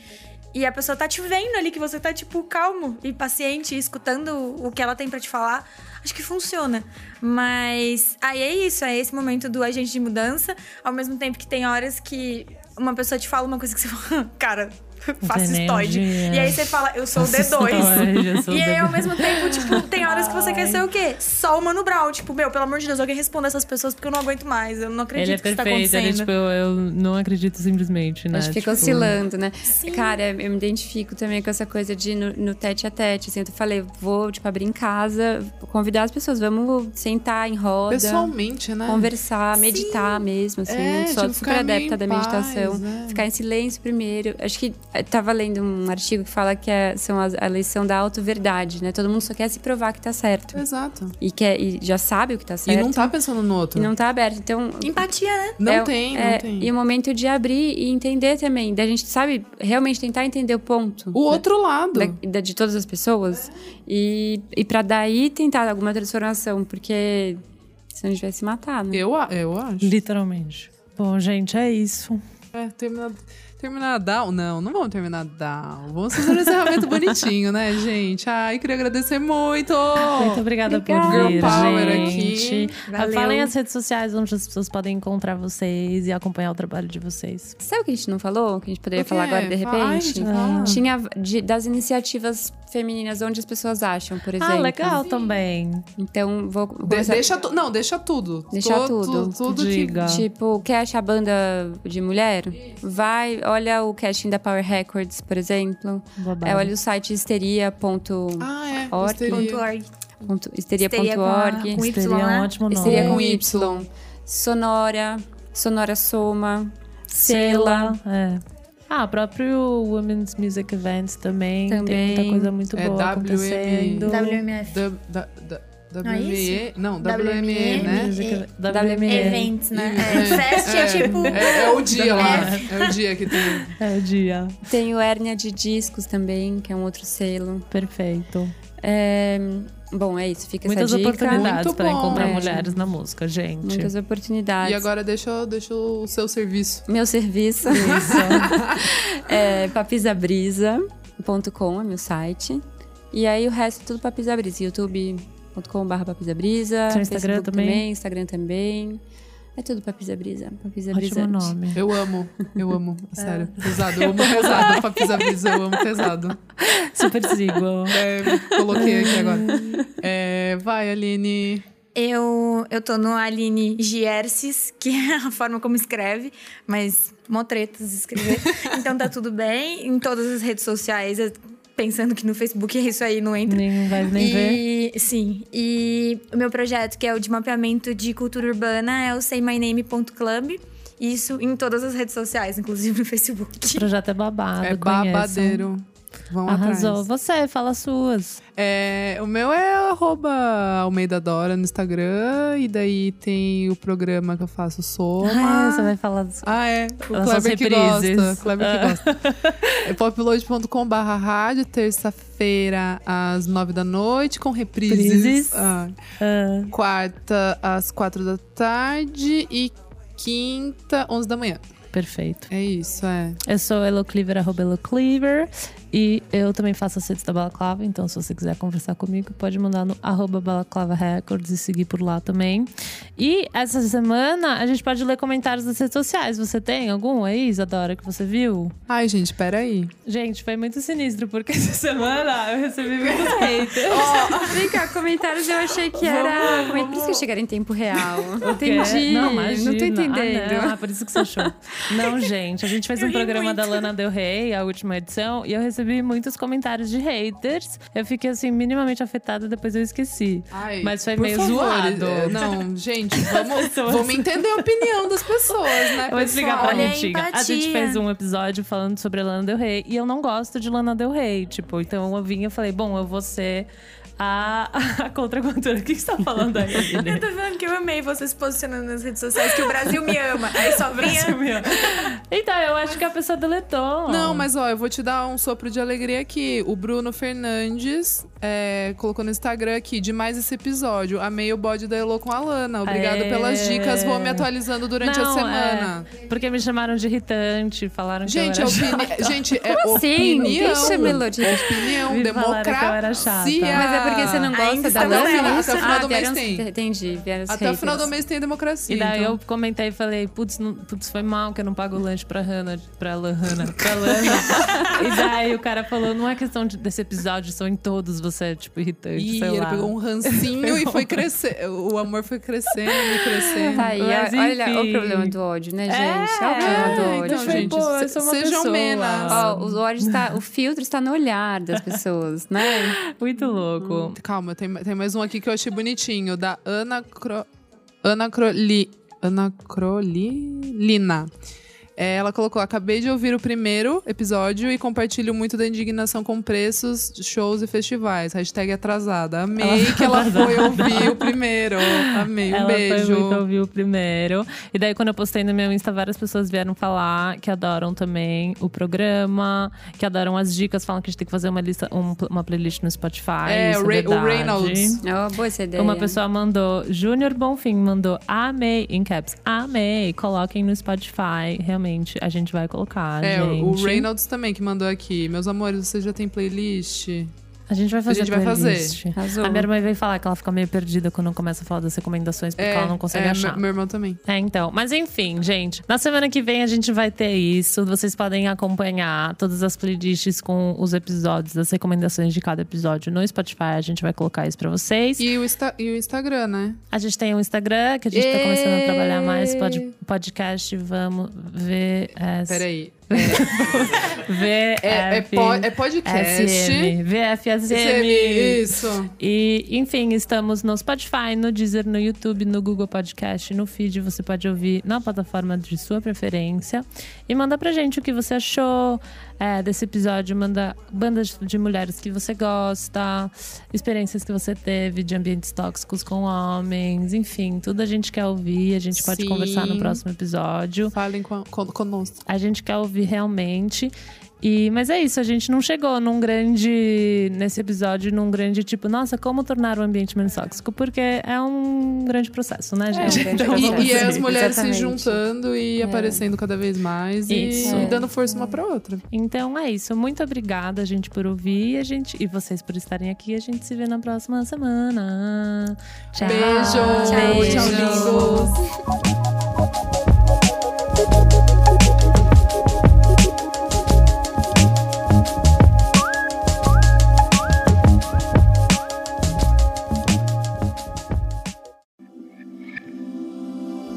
E a pessoa tá te vendo ali, que você tá, tipo, calmo e paciente, escutando o que ela tem pra te falar. Acho que funciona. Mas aí é isso, é esse momento do agente de mudança. Ao mesmo tempo que tem horas que uma pessoa te fala uma coisa que você fala, [laughs] cara, [laughs] faço Tem estoide. energia. E aí você fala, eu sou o Faço D2. estoide, eu sou E aí, D2. ao mesmo tempo, tipo, tem horas que você quer ser o quê? Só o Mano Brown. Tipo, meu, pelo amor de Deus, alguém responda essas pessoas porque eu não aguento mais. Eu não acredito Ele é que isso tá perfeito, ele, acontecendo. tipo, eu, eu não acredito simplesmente, né? Acho que fica Tipo, oscilando, né? Cara, eu me identifico também com essa coisa de ir no, no tete a tete. Assim, eu falei, vou, tipo, abrir em casa, convidar as pessoas, vamos sentar em roda. Pessoalmente, né? Conversar, meditar mesmo, assim. É, sou tipo, super adepta da meditação. paz, né? Ficar em silêncio primeiro. Acho que eh, tava lendo um artigo que fala que é, são as- a lição da auto-verdade, né? Todo mundo só quer se provar que tá certo. Exato. E, quer, e já sabe o que tá certo. E não tá pensando no outro. E não tá aberto. Então, Empatia, né? Não é- tem, não é, tem. E o momento de abrir e entender também. Da gente, sabe, realmente tentar entender o ponto. O outro lado. da- da- de todas as pessoas. E, e para daí tentar alguma transformação. Porque senão a gente vai se matar, né? Eu, a- eu acho. Literalmente. Bom, gente, é isso. É, terminar, terminar down? Não, não vamos terminar down. Vamos fazer um encerramento bonitinho, né, gente? Ai, queria agradecer muito! Muito obrigada por Obrigada. vir, Girl power gente. aqui. Valeu. Falem as redes sociais onde as pessoas podem encontrar vocês e acompanhar o trabalho de vocês. Sabe o que a gente não falou? Que a gente poderia falar agora de Ai, repente? fala. Tinha de- das iniciativas femininas onde as pessoas acham, por exemplo. Ah, legal também. Então, vou De- deixa tu- não, deixa tudo. Deixa tudo. tu- tudo Diga. Tipo, quer achar banda de mulher? Vai, olha o casting da Power Records, por exemplo. É, olha o site histeria.org. Ah, é. Histeria.org. com Y, Histeria é um né? ótimo nome. Histeria com Y. Sonora. Sonora Soma. Sela. É. Ah, próprio Women's Music Events também. Tem Também. muita coisa muito É boa WM. acontecendo. WMF. Da- da- da- WME? Não, WME, WME, né? WME. WME. Events, né? É. É, Fest é, tipo. É, é o dia lá. É o dia que tem. É o dia. Tem o Hérnia de Discos também, que é um outro selo. Perfeito. É, Bom, é isso. Fica Muitas essa dica. oportunidades para encontrar É. mulheres na música, gente. Muitas oportunidades. E agora deixa, deixa o seu serviço. Meu serviço [laughs] é papisabrisa.com, é meu site. E aí o resto é tudo papisabrisa. youtube.com.br papisabrisa. Seu Instagram Facebook também? Instagram também. É tudo papisabrisa. Ótimo Papisabrisa. nome. Eu amo, eu amo, [laughs] sério. Pesado, eu amo pesado. Pra pisar brisa, eu amo pesado. Super sigo. É, coloquei aqui agora. É, vai, Aline. Eu, eu tô no Aline Gierces, que é a forma como escreve, mas mó tretas escrever. [laughs] então tá tudo bem. Em todas as redes sociais, pensando que no Facebook é isso aí, não entra. Nem vai nem ver. e, Sim. E o meu projeto, que é o de mapeamento de cultura urbana, é o saymyname.club. Isso em todas as redes sociais, inclusive no Facebook. O projeto é babado. É conheçam. babadeiro. Vão Arrasou. atrás. Você, fala as suas. É, o meu é arroba Almeida Dora no Instagram. E daí tem o programa que eu faço Soma. Ah, você vai falar dos... Ah, é. O As Kleber que gosta. Kleber que Ah. gosta. É popload.com.br rádio, terça-feira às nove da noite, com reprises. Reprises. Ah, Ah, quarta às quatro da tarde e quinta, onze da manhã. perfeito. É isso, é. Eu sou Elo Cleaver, arroba Elo Cleaver. E eu também faço redes da Balaclava, então se você quiser conversar comigo, pode mandar no arroba Balaclava Records e seguir por lá também. E essa semana a gente pode ler comentários das redes sociais. Você tem algum aí, Isadora, que você viu? Ai, gente, peraí. Gente, foi muito sinistro, porque [laughs] essa semana eu recebi muitos [laughs] haters. [laughs] Vem cá, comentários eu achei que era. Como é- Por isso que eu chegaram em tempo real. Entendi. Não, imagina. Não tô entendendo. Ah, não, ah, por isso que você achou. Não, gente, a gente fez um programa da Lana Del Rey, a última edição, e eu recebi muitos comentários de haters. Eu fiquei assim, minimamente afetada, depois eu esqueci. Ai, Mas foi meio favor, zoado. é, Não, [laughs] gente, vamos, Pessoas- vamos entender a opinião das pessoas, né? Eu vou explicar pra? Olha a. A gente fez um episódio falando sobre a Lana Del Rey e eu não gosto de Lana Del Rey. Tipo, então eu vim e falei, bom, eu vou ser a, a contracultura. O que você tá falando aí, [laughs] Eu tô falando que eu amei você se posicionando nas redes sociais, que o Brasil me ama. Aí só [laughs] vinha. Então, eu acho que a pessoa deletou. Não, mas ó, eu vou te dar um sopro de alegria aqui. O Bruno Fernandes é, colocou no Instagram aqui, demais esse episódio. Amei o bode da Elo com a Lana. Obrigada Aê. pelas dicas, vou me atualizando durante Não, a semana. é, porque me chamaram de irritante, falaram Gente, que é eu era opini... gente, é Como assim? opinião. Deixa a melodia. Opinião, Me falaram que eu era chata. democracia. Mas é porque você não gosta Ainda da é isso? Até o final ah, do mês tem. Entendi, Até o final do mês tem democracia. E daí então. eu comentei e falei, putz, foi mal que eu não pago lanche pra Hannah, pra Lana, [laughs] pra Lana. e daí o cara falou, não é questão de- desse episódio, são em todos você é, tipo, irritante, E sei ele lá. pegou um rancinho e foi crescer. O amor foi crescendo e crescendo. Tá aí, Mas, olha o problema do ódio, né, gente? É, Olha o problema do ódio. então, gente, sou uma sejam. Ó, o ódio está, o filtro está no olhar das pessoas, né? [laughs] Muito louco. Calma, tem, tem mais um aqui que eu achei bonitinho, da Ana Cro... Ana Croli... Ana Crolina. É, ela colocou: acabei de ouvir o primeiro episódio e compartilho muito da indignação com preços, shows e festivais. Hashtag atrasada. Amei Ela que ela foi foi ouvir o primeiro. Amei, um [laughs] Ela beijo. foi muito ouvir o primeiro. E daí, quando eu postei no meu Insta, várias pessoas vieram falar que adoram também o programa, que adoram as dicas, falam que a gente tem que fazer uma lista, um- uma playlist no Spotify. É, isso o, Ray- o verdade. Reynolds. Oh, boa essa ideia. Uma pessoa mandou, Júnior Bonfim mandou, amei, em caps, amei, coloquem no Spotify. Realmente, a gente vai colocar, É, gente. o Reynolds também que mandou aqui. Meus amores, você já tem playlist? A gente vai fazer gente vai fazer. Arrasou. A minha irmã veio falar que ela fica meio perdida quando começa a falar das recomendações, porque ela não consegue é, achar. Meu, irmão também. É, então. Mas enfim, gente. Na semana que vem a gente vai ter isso. Vocês podem acompanhar todas as playlists com os episódios, as recomendações de cada episódio no Spotify. A gente vai colocar isso pra vocês. E o, Insta- e o Instagram, né? A gente tem um Instagram que a gente tá Ê! começando a trabalhar mais. Pod, podcast, vamos ver. Peraí. VF. É, é, é podcast. SM, VFSM. Isso. E, enfim, estamos no Spotify, no Deezer, no YouTube, no Google Podcast, no feed. Você pode ouvir na plataforma de sua preferência. E manda pra gente o que você achou é, desse episódio. Manda bandas de mulheres que você gosta, experiências que você teve de ambientes tóxicos com homens. Enfim, tudo a gente quer ouvir. A gente pode Sim. conversar no próximo episódio. Falem com, com, conosco. A gente quer ouvir realmente. E, mas é isso, a gente não chegou num grande. Nesse episódio, num grande tipo, nossa, como tornar o ambiente menos tóxico? Porque é um grande processo, né, É um gente? grande [laughs] Então, E, processo. e é as mulheres se exatamente. juntando e aparecendo cada vez mais e, Isso. e dando força uma pra outra. Então é isso. Muito obrigada, gente, por ouvir. A gente, e vocês por estarem aqui. A gente se vê na próxima semana. Tchau. Beijo. Tchau, Tchau, lindos.